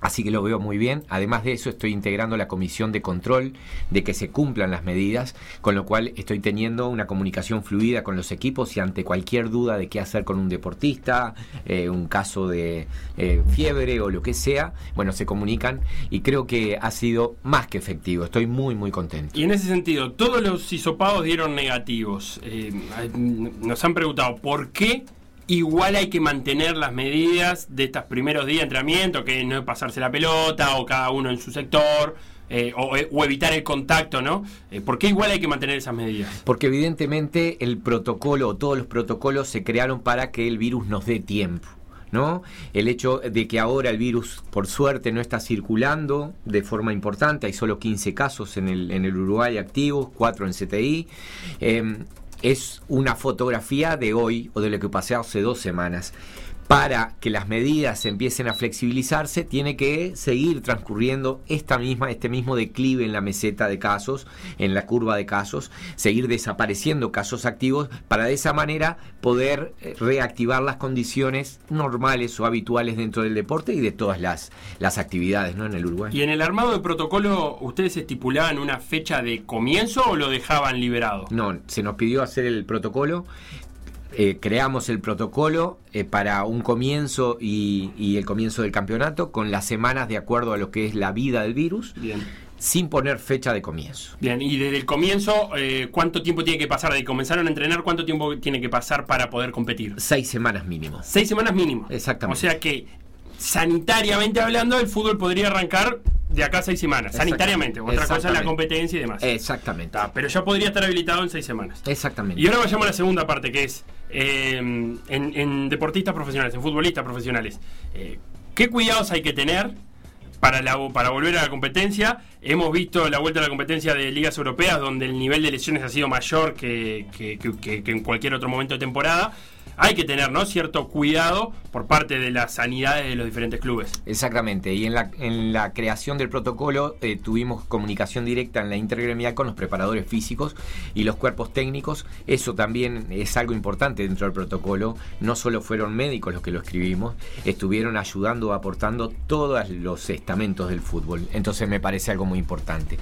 Así que lo veo muy bien. Además de eso, estoy integrando la comisión de control de que se cumplan las medidas, con lo cual estoy teniendo una comunicación fluida con los equipos y ante cualquier duda de qué hacer con un deportista, eh, un caso de eh, fiebre o lo que sea, bueno, se comunican y creo que ha sido más que efectivo. Estoy muy, muy contento.
Y en ese sentido, todos los hisopados dieron negativos. Eh, nos han preguntado por qué igual hay que mantener las medidas de estos primeros días de entrenamiento, que no es pasarse la pelota o cada uno en su sector. eh, o, o evitar el contacto, ¿no? Eh, ¿Por qué igual hay que mantener esas medidas?
Porque evidentemente el protocolo todos los protocolos se crearon para que el virus nos dé tiempo. ¿No? El hecho de que ahora el virus, por suerte, no está circulando de forma importante, hay solo 15 casos en el, en el Uruguay activos, 4 en CTI, eh, es una fotografía de hoy o de lo que pasé hace dos semanas. Para que las medidas empiecen a flexibilizarse, tiene que seguir transcurriendo esta misma, este mismo declive en la meseta de casos, en la curva de casos, seguir desapareciendo casos activos, para de esa manera poder eh, reactivar las condiciones normales o habituales dentro del deporte y de todas las, las actividades ¿no? en el Uruguay.
¿Y en el armado de protocolo ustedes estipulaban una fecha de comienzo o lo dejaban liberado?
No, se nos pidió hacer el protocolo. Eh, creamos el protocolo eh, para un comienzo y, y el comienzo del campeonato con las semanas de acuerdo a lo que es la vida del virus,
Bien.
sin poner fecha de comienzo.
Bien, y desde el comienzo, eh, ¿cuánto tiempo tiene que pasar? De que comenzaron a entrenar, ¿cuánto tiempo tiene que pasar para poder competir?
Seis semanas mínimo.
Seis semanas mínimo.
Exactamente.
O sea que, sanitariamente hablando, el fútbol podría arrancar de acá a seis semanas. Sanitariamente. Otra cosa es la competencia y demás.
Exactamente.
Ah, pero ya podría estar habilitado en seis semanas.
Exactamente.
Y ahora vayamos a la segunda parte, que es eh, en, en deportistas profesionales, en futbolistas profesionales. Eh, ¿Qué cuidados hay que tener para, la, para volver a la competencia? Hemos visto la vuelta a la competencia de ligas europeas, donde el nivel de lesiones ha sido mayor que- que- que en cualquier otro momento de temporada. Hay que tener ¿no? cierto cuidado por parte de las sanidades de los diferentes clubes.
Exactamente, y en la, creación del protocolo eh, tuvimos comunicación directa en la intergremial con los preparadores físicos y los cuerpos técnicos. Eso también es algo importante dentro del protocolo. No solo fueron médicos los que lo escribimos, estuvieron ayudando, aportando todos los estamentos del fútbol. Entonces me parece algo muy importante.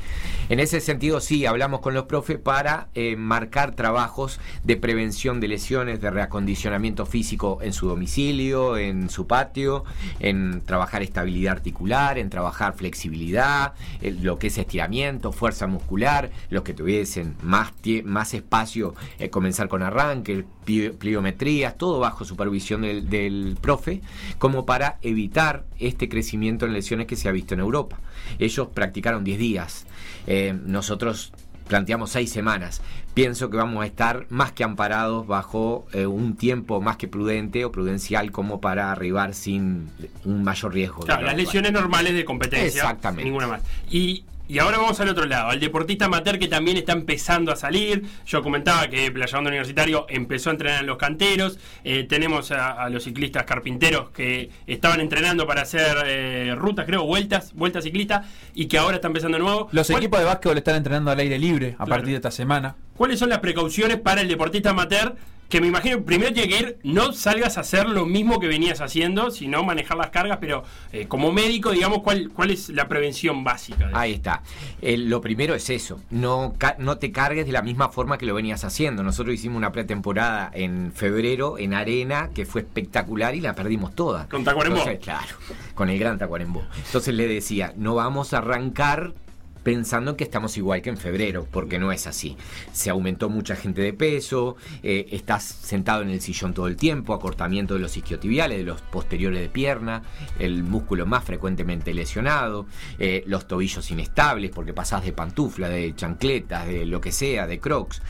En ese sentido, sí, hablamos con los profes para eh, marcar trabajos de prevención de lesiones, de reacondicionamiento físico en su domicilio, en su patio, en trabajar estabilidad articular, en trabajar flexibilidad, eh, lo que es estiramiento, fuerza muscular, los que tuviesen más, más espacio, eh, comenzar con arranque, pli- pliometrías, todo bajo supervisión del, del profe, como para evitar este crecimiento en lesiones que se ha visto en Europa. Ellos practicaron 10 días. Eh, nosotros planteamos seis semanas. Pienso que vamos a estar más que amparados bajo eh, un tiempo más que prudente o prudencial como para arribar sin un mayor riesgo.
Claro, las lesiones normales de competencia.
Exactamente.
Ninguna más. Y, y ahora vamos al otro lado, al deportista amateur que también está empezando a salir. Yo comentaba que Playa Hondo Universitario empezó a entrenar en los canteros. Eh, tenemos a, a los ciclistas carpinteros que estaban entrenando para hacer eh, rutas, creo, vueltas, vueltas ciclistas, y que ahora está empezando de nuevo.
Los
¿Cuál-
equipos de básquetbol están entrenando al aire libre a partir de esta semana.
¿Cuáles son las precauciones para el deportista amateur? Que me imagino, primero tiene que ir, no salgas a hacer lo mismo que venías haciendo, sino manejar las cargas, pero eh, como médico, digamos, ¿cuál, ¿cuál es la prevención básica?
Ahí está. El- lo primero es eso, no, no te cargues de la misma forma que lo venías haciendo. Nosotros hicimos una pretemporada en febrero en arena que fue espectacular y la perdimos toda.
Con Tacuarembó.
Entonces, Claro, con el gran Tacuarembó. Entonces le decía, no vamos a arrancar pensando que estamos igual que en febrero, porque no es así. Se aumentó mucha gente de peso, eh, estás sentado en el sillón todo el tiempo, acortamiento de los isquiotibiales, de los posteriores de pierna, el músculo más frecuentemente lesionado, eh, los tobillos inestables, porque pasás de pantufla, de chancletas, de lo que sea, de crocs.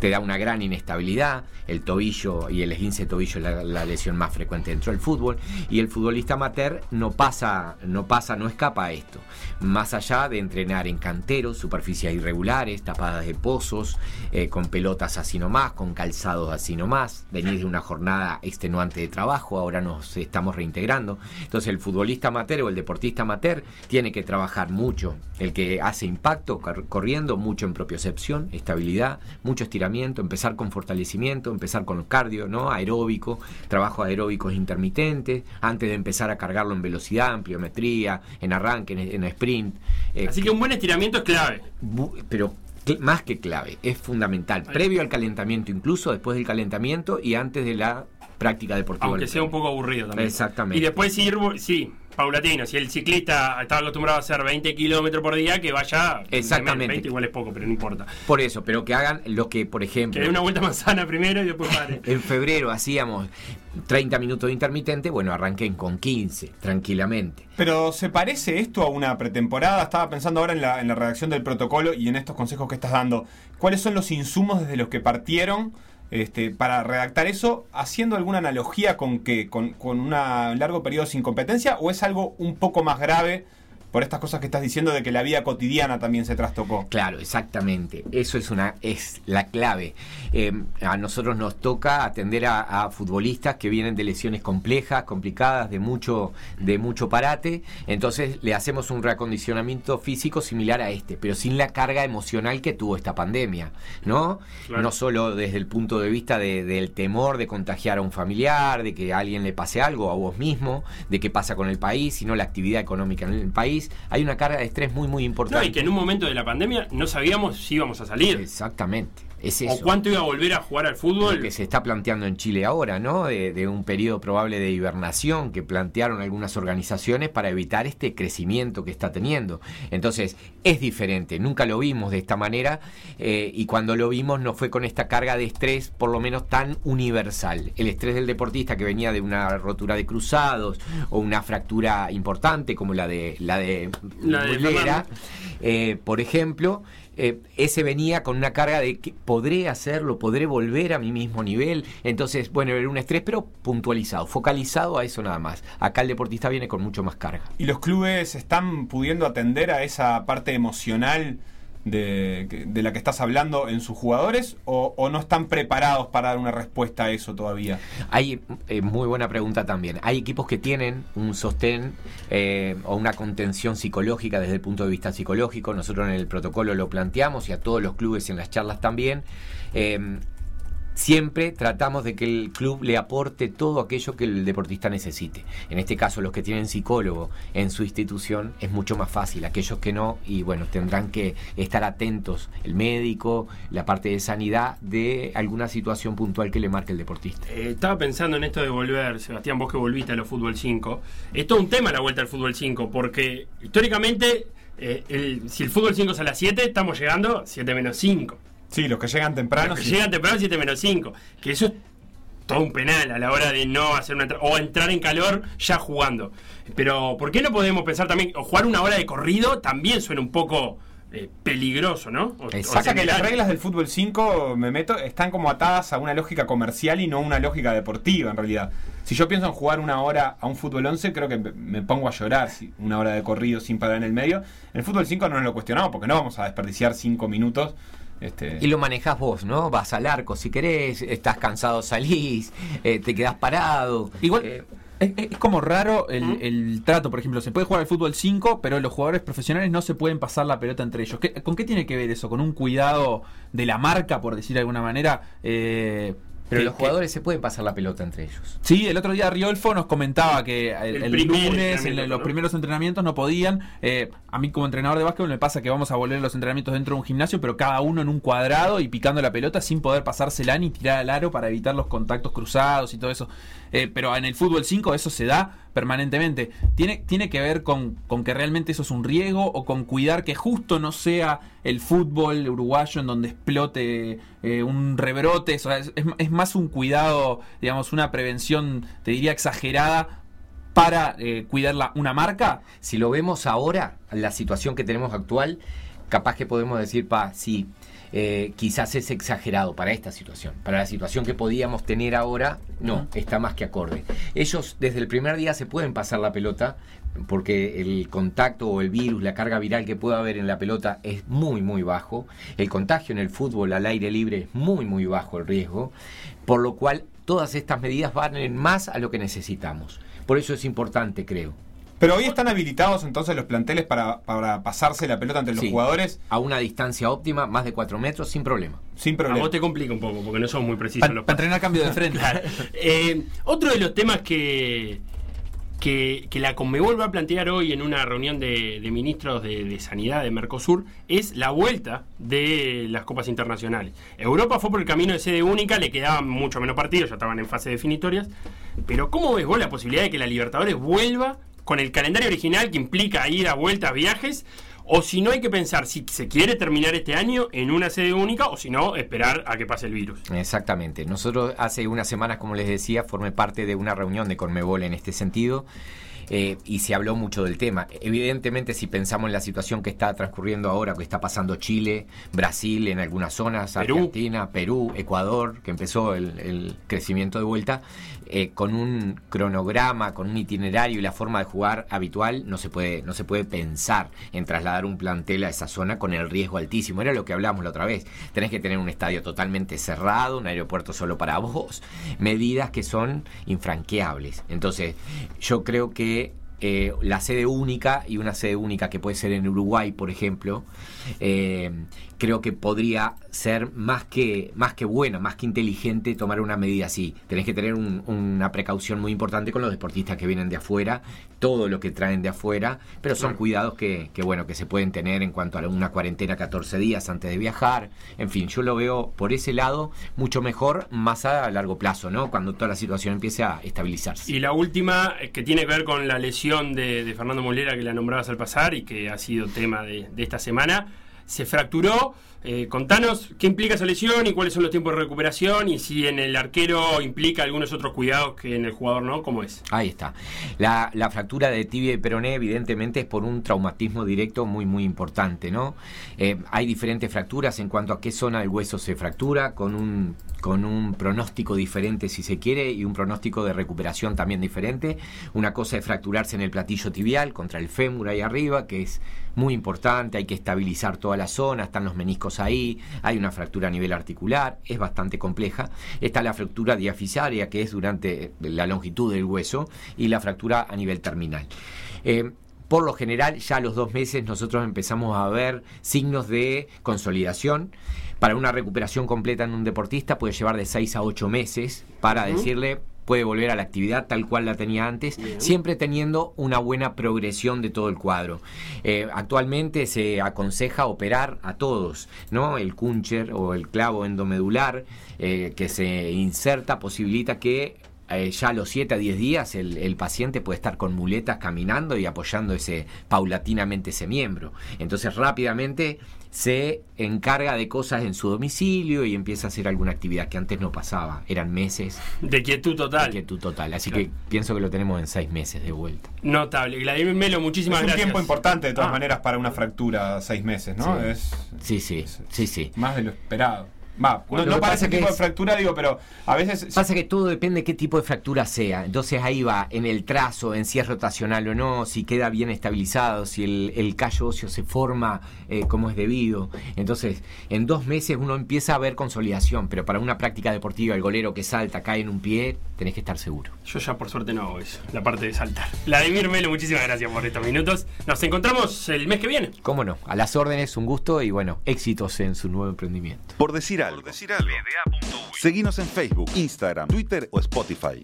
Te da una gran inestabilidad, el tobillo y el esguince tobillo es la, lesión más frecuente dentro del fútbol. Y el futbolista amateur no pasa, no pasa, no escapa a esto. Más allá de entrenar en canteros, superficies irregulares, tapadas de pozos, eh, con pelotas así nomás, con calzados así nomás, venir de una jornada extenuante de trabajo, ahora nos estamos reintegrando. Entonces el futbolista amateur o el deportista amateur tiene que trabajar mucho. El que hace impacto cor- corriendo, mucho en propiocepción, estabilidad, mucho estiramiento, empezar con fortalecimiento, empezar con cardio, ¿no? Aeróbico, trabajo aeróbicos intermitentes, antes de empezar a cargarlo en velocidad, en pliometría, en arranque, en, en sprint. Eh,
Así que un buen estiramiento es clave.
Pero más que clave, es fundamental. Previo al calentamiento, incluso después del calentamiento y antes de la práctica deportiva.
Aunque sea un poco aburrido también.
Exactamente.
Y después ir, sí, paulatino. Si el ciclista estaba acostumbrado a hacer 20 kilómetros por día, que vaya.
Exactamente.
20 igual es poco, pero no importa.
Por eso, pero que hagan lo que, por ejemplo.
Que dé una vuelta manzana primero y después pare.
En febrero hacíamos 30 minutos de intermitente, bueno, arranquen con 15, tranquilamente.
Pero ¿se parece esto a una pretemporada? Estaba pensando ahora en la, en la redacción del protocolo y en estos consejos que estás dando. ¿Cuáles son los insumos desde los que partieron este, para redactar eso? ¿Haciendo alguna analogía con que con, con un largo periodo sin competencia? ¿O es algo un poco más grave? Por estas cosas que estás diciendo de que la vida cotidiana también se trastocó.
Claro, exactamente. Eso es una es la clave. Eh, a nosotros nos toca atender a, a futbolistas que vienen de lesiones complejas, complicadas, de mucho de mucho parate. Entonces le hacemos un reacondicionamiento físico similar a este, pero sin la carga emocional que tuvo esta pandemia, ¿no?
Claro.
No solo desde el punto de vista de- del temor de contagiar a un familiar, de que a alguien le pase algo, a vos mismo, de qué pasa con el país, sino la actividad económica en el país. Hay una carga de estrés muy, muy
No,
importante.
y que en un momento de la pandemia no sabíamos si íbamos a salir.
Exactamente. Es
O cuánto iba a volver a jugar al fútbol.
Lo que se está planteando en Chile ahora, ¿no? De, de un periodo probable de hibernación que plantearon algunas organizaciones para evitar este crecimiento que está teniendo. Entonces, es diferente, nunca lo vimos de esta manera eh, y cuando lo vimos no fue con esta carga de estrés por lo menos tan universal. El estrés del deportista que venía de una rotura de cruzados o una fractura importante como la de la de,
La de
eh, por ejemplo, eh, ese venía con una carga de que podré hacerlo, podré volver a mi mismo nivel. Entonces, bueno, era un estrés, pero puntualizado, focalizado a eso nada más. Acá el deportista viene con mucho más carga.
¿Y los clubes están pudiendo atender a esa parte emocional de, de la que estás hablando en sus jugadores o, no están preparados para dar una respuesta a eso todavía?
Hay, eh, muy buena pregunta también. Hay equipos que tienen un sostén eh, o una contención psicológica desde el punto de vista psicológico. Nosotros en el protocolo lo planteamos y a todos los clubes en las charlas también. Eh, Siempre tratamos de que el club le aporte todo aquello que el deportista necesite. En este caso, los que tienen psicólogo en su institución es mucho más fácil. Aquellos que no, y bueno, tendrán que estar atentos, el médico, la parte de sanidad, de alguna situación puntual que le marque el deportista.
Eh, estaba pensando en esto de volver, Sebastián, vos que volviste a los fútbol 5. Es todo un tema la vuelta al fútbol 5, porque históricamente, eh, si el fútbol 5 es a las 7, estamos llegando 7 menos 5.
Sí, los que llegan temprano.
Los que
sí.
llegan temprano 7 menos 5. Que eso es todo un penal a la hora de no hacer una entrada. O entrar en calor ya jugando. Pero, ¿por qué no podemos pensar también, o jugar una hora de corrido también suena un poco eh, peligroso, ¿no? O-
Pasa que las reglas del fútbol 5, me meto, están como atadas a una lógica comercial y no una lógica deportiva en realidad. Si yo pienso en jugar una hora a un fútbol 11, creo que me- me pongo a llorar si una hora de corrido sin parar en el medio. En el fútbol 5 no nos lo cuestionamos porque no vamos a desperdiciar 5 minutos. Este,
Y lo manejas vos, ¿no? Vas al arco si querés, estás cansado, salís, eh, te quedás parado.
Igual
Eh,
es, es como raro el, el trato, por ejemplo, se puede jugar al fútbol 5, pero los jugadores profesionales no se pueden pasar la pelota entre ellos. ¿Qué- ¿Con qué tiene que ver eso? ¿Con un cuidado de la marca, por decir de alguna manera? Eh,
pero
que-
los
que-
jugadores se pueden pasar la pelota entre ellos.
Sí, el otro día Riolfo nos comentaba que el,
El
el
primer
lunes, en los
¿no?
primeros entrenamientos no podían. Eh, a mí como entrenador de básquetbol me pasa que vamos a volver los entrenamientos dentro de un gimnasio, pero cada uno en un cuadrado y picando la pelota sin poder pasársela ni tirar al aro para evitar los contactos cruzados y todo eso. Eh, pero en el fútbol 5 eso se da permanentemente. ¿Tiene, tiene que ver con, con que realmente eso es un riesgo o con cuidar que justo no sea el fútbol uruguayo en donde explote eh, un rebrote? Es, más un cuidado, digamos, una prevención, te diría, exagerada para eh, cuidar la- una marca.
Si lo vemos ahora, la situación que tenemos actual, capaz que podemos decir, pa, sí, eh, quizás es exagerado para esta situación. Para la situación que podíamos tener ahora, no, está más que acorde. Ellos desde el primer día se pueden pasar la pelota porque el contacto o el virus, la carga viral que pueda haber en la pelota es muy, muy bajo. El contagio en el fútbol al aire libre es muy, muy bajo el riesgo. Por lo cual, todas estas medidas van en más a lo que necesitamos. Por eso es importante, creo.
Pero hoy están habilitados entonces los planteles para, para pasarse la pelota entre los
Sí.
jugadores
a una distancia óptima, más de 4 metros, sin problema.
sin
A
problema.
vos te complica un poco, porque no somos muy precisos.
Para
los
entrenar cambio de frente.
Claro. Eh, otro de los temas que, que, que la Conmebol va a plantear hoy en una reunión de, de ministros de, de Sanidad de Mercosur es la vuelta de las copas internacionales. Europa fue por el camino de sede única, le quedaban mucho menos partidos, ya estaban en fase definitorias. Pero ¿cómo ves vos la posibilidad de que la Libertadores vuelva con el calendario original que implica ida, vueltas, viajes? O si no hay que pensar si se quiere terminar este año en una sede única o si no esperar a que pase el virus.
Exactamente. Nosotros hace unas semanas, como les decía, formé parte de una reunión de Conmebol en este sentido. eh, y se habló mucho del tema. Evidentemente, si pensamos en la situación que está transcurriendo ahora, que está pasando Chile, Brasil en algunas zonas,
Perú.
Argentina, Perú, Ecuador, que empezó el, el crecimiento de vuelta, eh, con un cronograma, con un itinerario y la forma de jugar habitual, no se puede, no se puede pensar en trasladar un plantel a esa zona con el riesgo altísimo. Era lo que hablábamos la otra vez. Tenés que tener un estadio totalmente cerrado, un aeropuerto solo para vos, medidas que son infranqueables. Entonces, yo creo que eh, la sede única y una sede única que puede ser en Uruguay, por ejemplo, eh, creo que podría ser más que, más que buena, más que inteligente tomar una medida así. Tenés que tener un- una precaución muy importante con los deportistas que vienen de afuera, todo lo que traen de afuera, pero son cuidados que, que, bueno, que se pueden tener en cuanto a una cuarentena 14 días antes de viajar. En fin, yo lo veo por ese lado mucho mejor, más a largo plazo, ¿no? Cuando toda la situación empiece a estabilizarse.
Y la última, eh, que tiene que ver con la lesión de, de Fernando Molera, que la nombrabas al pasar y que ha sido tema de, de esta semana, se fracturó. Eh, contanos qué implica esa lesión y cuáles son los tiempos de recuperación y si en el arquero implica algunos otros cuidados que en el jugador no, ¿cómo es?
Ahí está. La, la fractura de tibia y peroné, evidentemente, es por un traumatismo directo muy, muy importante, ¿no? Eh, hay diferentes fracturas en cuanto a qué zona del hueso se fractura, con un, con un pronóstico diferente, si se quiere, y un pronóstico de recuperación también diferente. Una cosa es fracturarse en el platillo tibial, contra el fémur ahí arriba, que es muy importante, hay que estabilizar toda la zona, están los meniscos ahí, hay una fractura a nivel articular, es bastante compleja. Está la fractura diafisaria, que es durante la longitud del hueso, y la fractura a nivel terminal. Eh, por lo general, ya a los dos meses nosotros empezamos a ver signos de consolidación. Para una recuperación completa en un deportista puede llevar de 6 a 8 meses para decirle puede volver a la actividad tal cual la tenía antes, siempre teniendo una buena progresión de todo el cuadro. Eh, actualmente se aconseja operar a todos, ¿no? El cúncher o el clavo endomedular eh, que se inserta posibilita que eh, ya a los 7 a 10 días el, el paciente puede estar con muletas caminando y apoyando ese paulatinamente ese miembro. Entonces rápidamente se encarga de cosas en su domicilio y empieza a hacer alguna actividad que antes no pasaba. Eran meses.
De quietud total.
De quietud total. Así que pienso que lo tenemos en seis meses de vuelta.
Notable. Vladimir Melo, muchísimas
es un
gracias.
tiempo importante de todas
Ah.
maneras para una fractura seis meses, ¿no?
Sí.
Es
Sí, sí, sí, sí.
más de lo esperado. Va, no, no
que
tipo de
es-
fractura, digo, pero a veces
Pasa que todo depende de qué tipo de fractura sea. Entonces ahí va, en el trazo, en si es rotacional o no, si queda bien estabilizado, si el, el callo óseo se forma eh, como es debido. Entonces, en dos meses uno empieza a ver consolidación, pero para una práctica deportiva, el golero que salta, cae en un pie, tenés que estar seguro.
Yo ya por suerte no hago eso, la parte de saltar. Vladimir Melo, muchísimas gracias por estos minutos. Nos encontramos el mes que viene.
¿Cómo no? A las órdenes, un gusto y bueno, éxitos en su nuevo emprendimiento.
Por decir algo. Seguinos en Facebook, Instagram, Twitter o Spotify.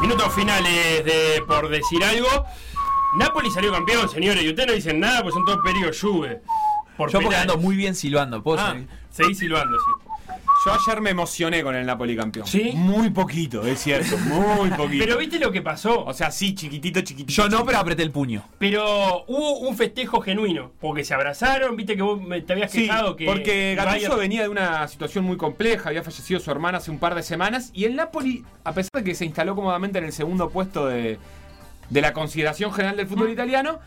Minutos finales de por decir algo. Napoli salió campeón, señores, y ustedes no dicen nada, pues son todos periodos Juve. Por
Yo porque ando muy bien silbando. ¿puedo
Ah, seguí silbando, sí.
yo ayer me emocioné con el Napoli campeón.
¿Sí?
Muy poquito, es cierto, muy poquito.
Pero viste lo que pasó.
o sea, sí, chiquitito, chiquitito.
Yo no, pero apreté el puño.
Pero hubo un festejo genuino, porque se abrazaron, viste que vos me- te habías
Sí,
quejado que...
porque Gattuso
Bayern-
venía de una situación muy compleja, había fallecido su hermana hace un par de semanas y el Napoli, a pesar de que se instaló cómodamente en el segundo puesto de, de la consideración general del
Mm.
fútbol italiano,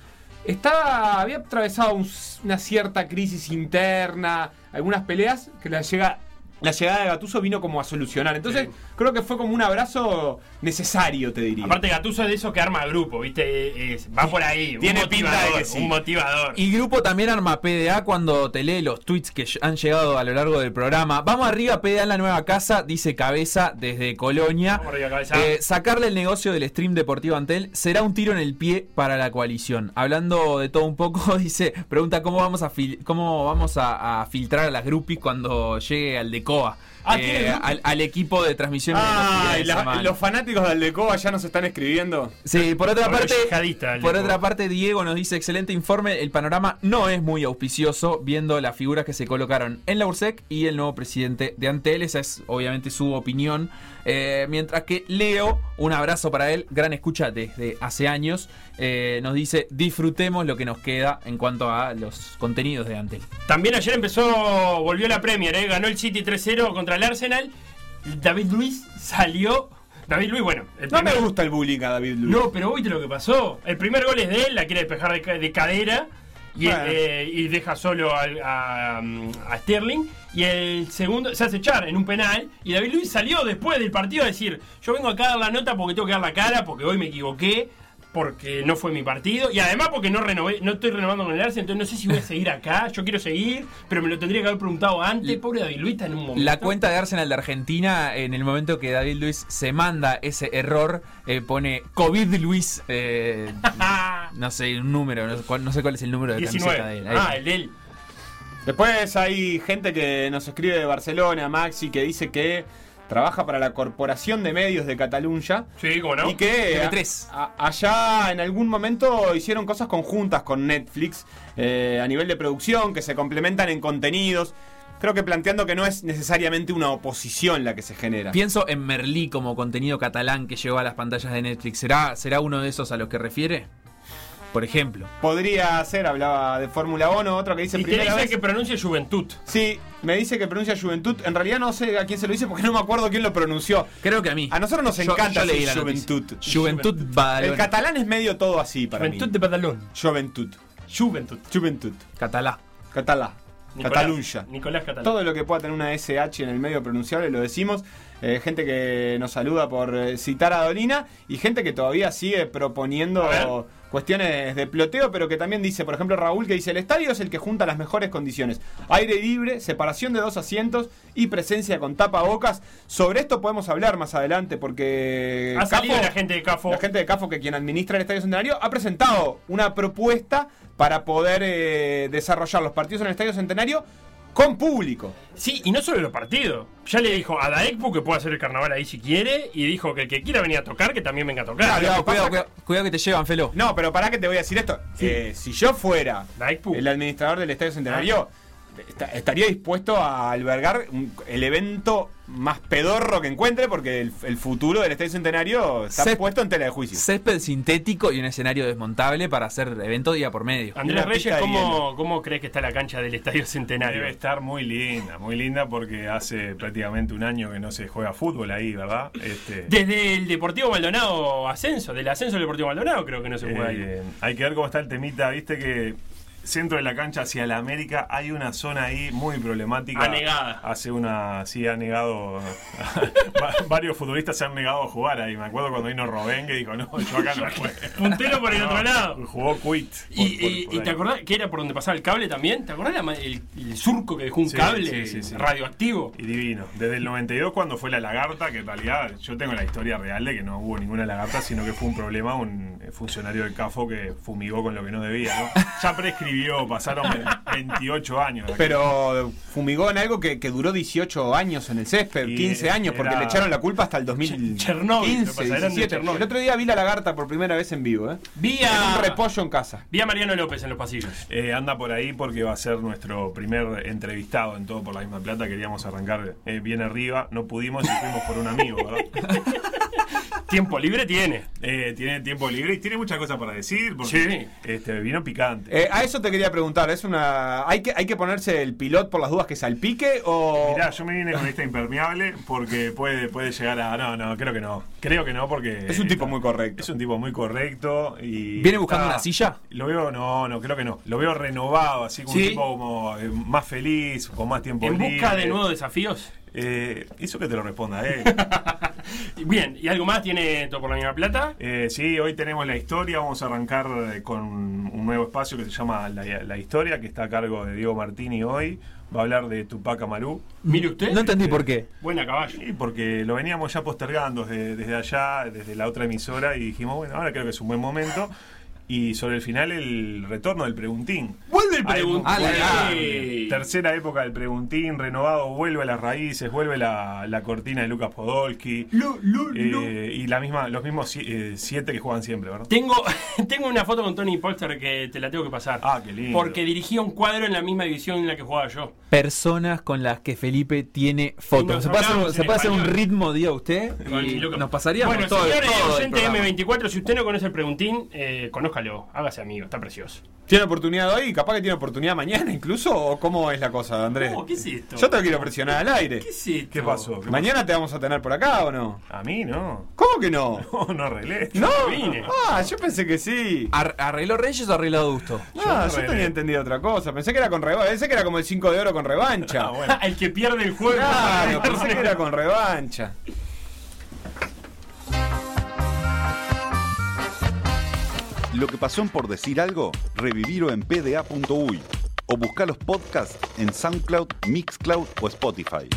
estaba, había atravesado un- una cierta crisis interna, algunas peleas que la llega la llegada de Gattuso vino como a solucionar. Entonces, creo que fue como un abrazo necesario, te diría.
Aparte Gattuso es de eso que arma grupo, viste, Es- va por ahí.
Tiene
un
pinta de
motivador,
que sí.
Un motivador.
Y Grupo también arma PDA cuando te lee los tweets que han llegado a lo largo del programa. Vamos arriba, PDA en la nueva casa, dice Cabeza desde Colonia.
Vamos arriba, Cabeza.
Eh, sacarle el negocio del stream deportivo Antel será un tiro en el pie para la coalición. Hablando de todo un poco, dice, pregunta cómo vamos a fil- cómo vamos a, a filtrar a las groupies cuando llegue al decreto Aldecoa.
Ah,
eh, al, al equipo de transmisión.
Ah,
de
la- los fanáticos de Aldecoa ya nos están escribiendo.
Sí, por otra parte, por otra parte, Diego nos dice excelente informe. El panorama no es muy auspicioso viendo las figuras que se colocaron en la URSEC y el nuevo presidente de Antel. Esa es obviamente su opinión. Eh, mientras que Leo, un abrazo para él, gran escucha desde hace años, eh, nos dice disfrutemos lo que nos queda en cuanto a los contenidos de Antel.
También ayer empezó, volvió la Premier, ¿eh? ganó el City 3-0 contra el Arsenal. David Luis salió. David Luis, bueno. el
No me gusta el bullying a David Luiz.
No, pero viste lo que pasó. El primer gol es de él, la quiere despejar de, de cadera y,
Bueno.
eh, y deja solo al- a, a Sterling. Y el segundo se hace echar en un penal. Y David Luis salió después del partido a decir: Yo vengo acá a dar la nota porque tengo que dar la cara, porque hoy me equivoqué. Porque no fue mi partido y además porque no renové, no estoy renovando con el Arsenal, entonces no sé si voy a seguir acá. Yo quiero seguir, pero me lo tendría que haber preguntado antes. Pobre David Luis está en un momento.
La cuenta de Arsenal de Argentina, en el momento que David Luis se manda ese error, eh, pone COVID Luis, eh, no sé, un número, no sé, cuál, no sé cuál es el número de camiseta de él. Ahí.
Ah, el de él.
Después hay gente que nos escribe de Barcelona, Maxi, que dice que trabaja para la Corporación de Medios de Cataluña.
Sí, cómo no.
Y que
TV3.
a- a- allá en algún momento hicieron cosas conjuntas con Netflix eh, a nivel de producción, que se complementan en contenidos. Creo que planteando que no es necesariamente una oposición la que se genera.
Pienso en Merlí como contenido catalán que llegó a las pantallas de Netflix. ¿Será, ¿Será uno de esos a los que refiere? Por ejemplo.
Podría ser, hablaba de Fórmula 1, otro que dice
Y te
primera
dice
vez.
que pronuncia Juventud.
Sí, me dice que pronuncia Juventud. En realidad no sé a quién se lo dice porque no me acuerdo quién lo pronunció.
Creo que a mí.
A nosotros nos
Yo-
encanta
yo leí la.
Juventud.
Juventud Badalona.
El catalán es medio todo así para
Juventud
mí.
de Badalón.
Juventud.
Juventud.
Juventud.
Catalá.
Catalá.
Nicolás.
Cataluña.
Nicolás Catalán.
Todo lo que pueda tener una SH en el medio pronunciable lo decimos. Eh, gente que nos saluda por eh, citar a Dolina y gente que todavía sigue proponiendo cuestiones de ploteo, pero que también dice, por ejemplo, Raúl, que dice, el estadio es el que junta las mejores condiciones. Aire libre, separación de dos asientos y presencia con tapabocas. Sobre esto podemos hablar más adelante porque...
Ha salido la gente de Cafo.
La gente de CAFO, que quien administra el Estadio Centenario, ha presentado una propuesta para poder eh, desarrollar los partidos en el Estadio Centenario con público.
Sí, y no solo los partidos. Ya le dijo a Daekpu que puede hacer el carnaval ahí si quiere. Y dijo que el que quiera venir a tocar, que también venga a tocar.
Claro,
Cuidado, cuidado, cuidado, cuidado que te llevan, Felo.
No, pero para que te voy a decir esto. Eh, si yo fuera el administrador del Estadio Centenario, esta- estaría dispuesto a albergar un- el evento más pedorro que encuentre, porque el, el futuro del Estadio Centenario está
Césped-
puesto en tela de juicio.
Césped sintético y un escenario desmontable para hacer evento día por medio.
Andrés Reyes, ¿cómo, ¿cómo crees que está la cancha del Estadio Centenario?
Debe estar muy linda, muy linda porque hace prácticamente un año que no se juega fútbol ahí, ¿verdad? Este,
Desde el Deportivo Maldonado ascenso, del ascenso del Deportivo Maldonado creo que no se juega ahí.
eh, hay que ver cómo está el temita, viste que centro de la cancha hacia la América hay una zona ahí muy problemática.
Anegada.
Hace una, sí, ha negado, va- varios futbolistas se han negado a jugar ahí. Me acuerdo cuando vino Robén que dijo, no, yo acá no juego.
Puntero por el otro lado.
Jugó quit.
Y,
por-
y-
por-
y
por
te acordás que era por donde pasaba el cable también? ¿Te acordás la el, el surco que dejó un
Sí,
cable
sí, sí, sí.
radioactivo?
Y divino. Desde el 92 cuando fue la lagarta, que en realidad yo tengo la historia real de que no hubo ninguna lagarta, sino que fue un problema, un funcionario del CAFO que fumigó con lo que no debía, ¿no? Ya prescribió, pasaron 28 años.
Pero fumigó en algo que, que duró 18 años en el césped,
Y
15 años, porque le echaron la culpa hasta el 2015,
Chernóbil, lo pasaron de
17.
Chernóbil.
El otro día vi la lagarta por primera vez en vivo, ¿eh?
Vi a,
un repollo en casa.
vi a Mariano López en los pasillos.
Eh, anda por ahí porque va a ser nuestro primer entrevistado en todo por la misma plata. Queríamos arrancar eh, bien arriba, no pudimos y fuimos por un amigo, ¿verdad?
Tiempo libre tiene.
Eh, tiene tiempo libre y tiene muchas cosas para decir porque este, vino picante.
Eh, a eso te quería preguntar, ¿es una hay que hay que ponerse el pilot por las dudas que salpique o
Mirá, yo me vine con esta impermeable porque puede, puede llegar a. No, no, creo que no. Creo que no porque.
es un tipo muy correcto?
Es un tipo muy correcto y.
¿Viene buscando
está-
una silla?
Lo veo, no, no, creo que no. Lo veo renovado, así como
Sí.
un tipo como eh, más feliz, con más tiempo
¿En
libre.
busca de nuevos desafíos?
Eh, eso que te lo responda, eh.
Bien, ¿y algo más tiene todo por la misma plata?
Eh, sí, hoy tenemos la historia. Vamos a arrancar eh, con un nuevo espacio que se llama La, la Historia, que está a cargo de Diego Martini hoy. Va a hablar de Tupac Amaru.
Mire usted.
No entendí por qué.
Buena caballo.
Sí, porque lo veníamos ya postergando desde, desde allá, desde la otra emisora, y dijimos, bueno, ahora creo que es un buen momento. Y sobre el final, el retorno del preguntín.
Vuelve el preguntín.
un-
¡Ale!
Tercera época del preguntín, renovado, vuelve a las raíces, vuelve la, la cortina de Lucas Podolski. Eh, y la misma, los mismos eh, siete que juegan siempre, ¿verdad?
Tengo, tengo una foto con Tony Polster que te la tengo que pasar.
Ah, qué lindo.
Porque dirigía un cuadro en la misma división en la que jugaba yo.
Personas con las que Felipe tiene fotos. ¿Se puede se puede hacer un ritmo, diga usted? Y
lo
nos pasaríamos
Bueno,
todo,
señor
todo el
oyente
programa.
M24, si usted no conoce el preguntín, eh, hágase amigo, está precioso.
¿Tiene oportunidad hoy? ¿Capaz que tiene oportunidad mañana incluso? ¿O cómo es la cosa, Andrés?
No, ¿qué es esto?
Yo te quiero presionar al aire.
¿Qué es esto?
¿Qué pasó? ¿Qué
¿Mañana te vamos a tener por acá o no?
A mí no.
¿Cómo que no?
No, no arreglé.
¿No?
vine.
Ah, yo pensé que sí.
Ar- ¿Arregló Reyes o arregló Adusto?
Ah, yo tenía entendido otra cosa. Pensé que era con revancha. Pensé que era como el 5 de oro con revancha.
el que pierde el juego.
Claro, pensé que era con revancha.
Lo que pasó en por decir algo, revivirlo en pda.uy o buscar los podcasts en SoundCloud, Mixcloud o Spotify.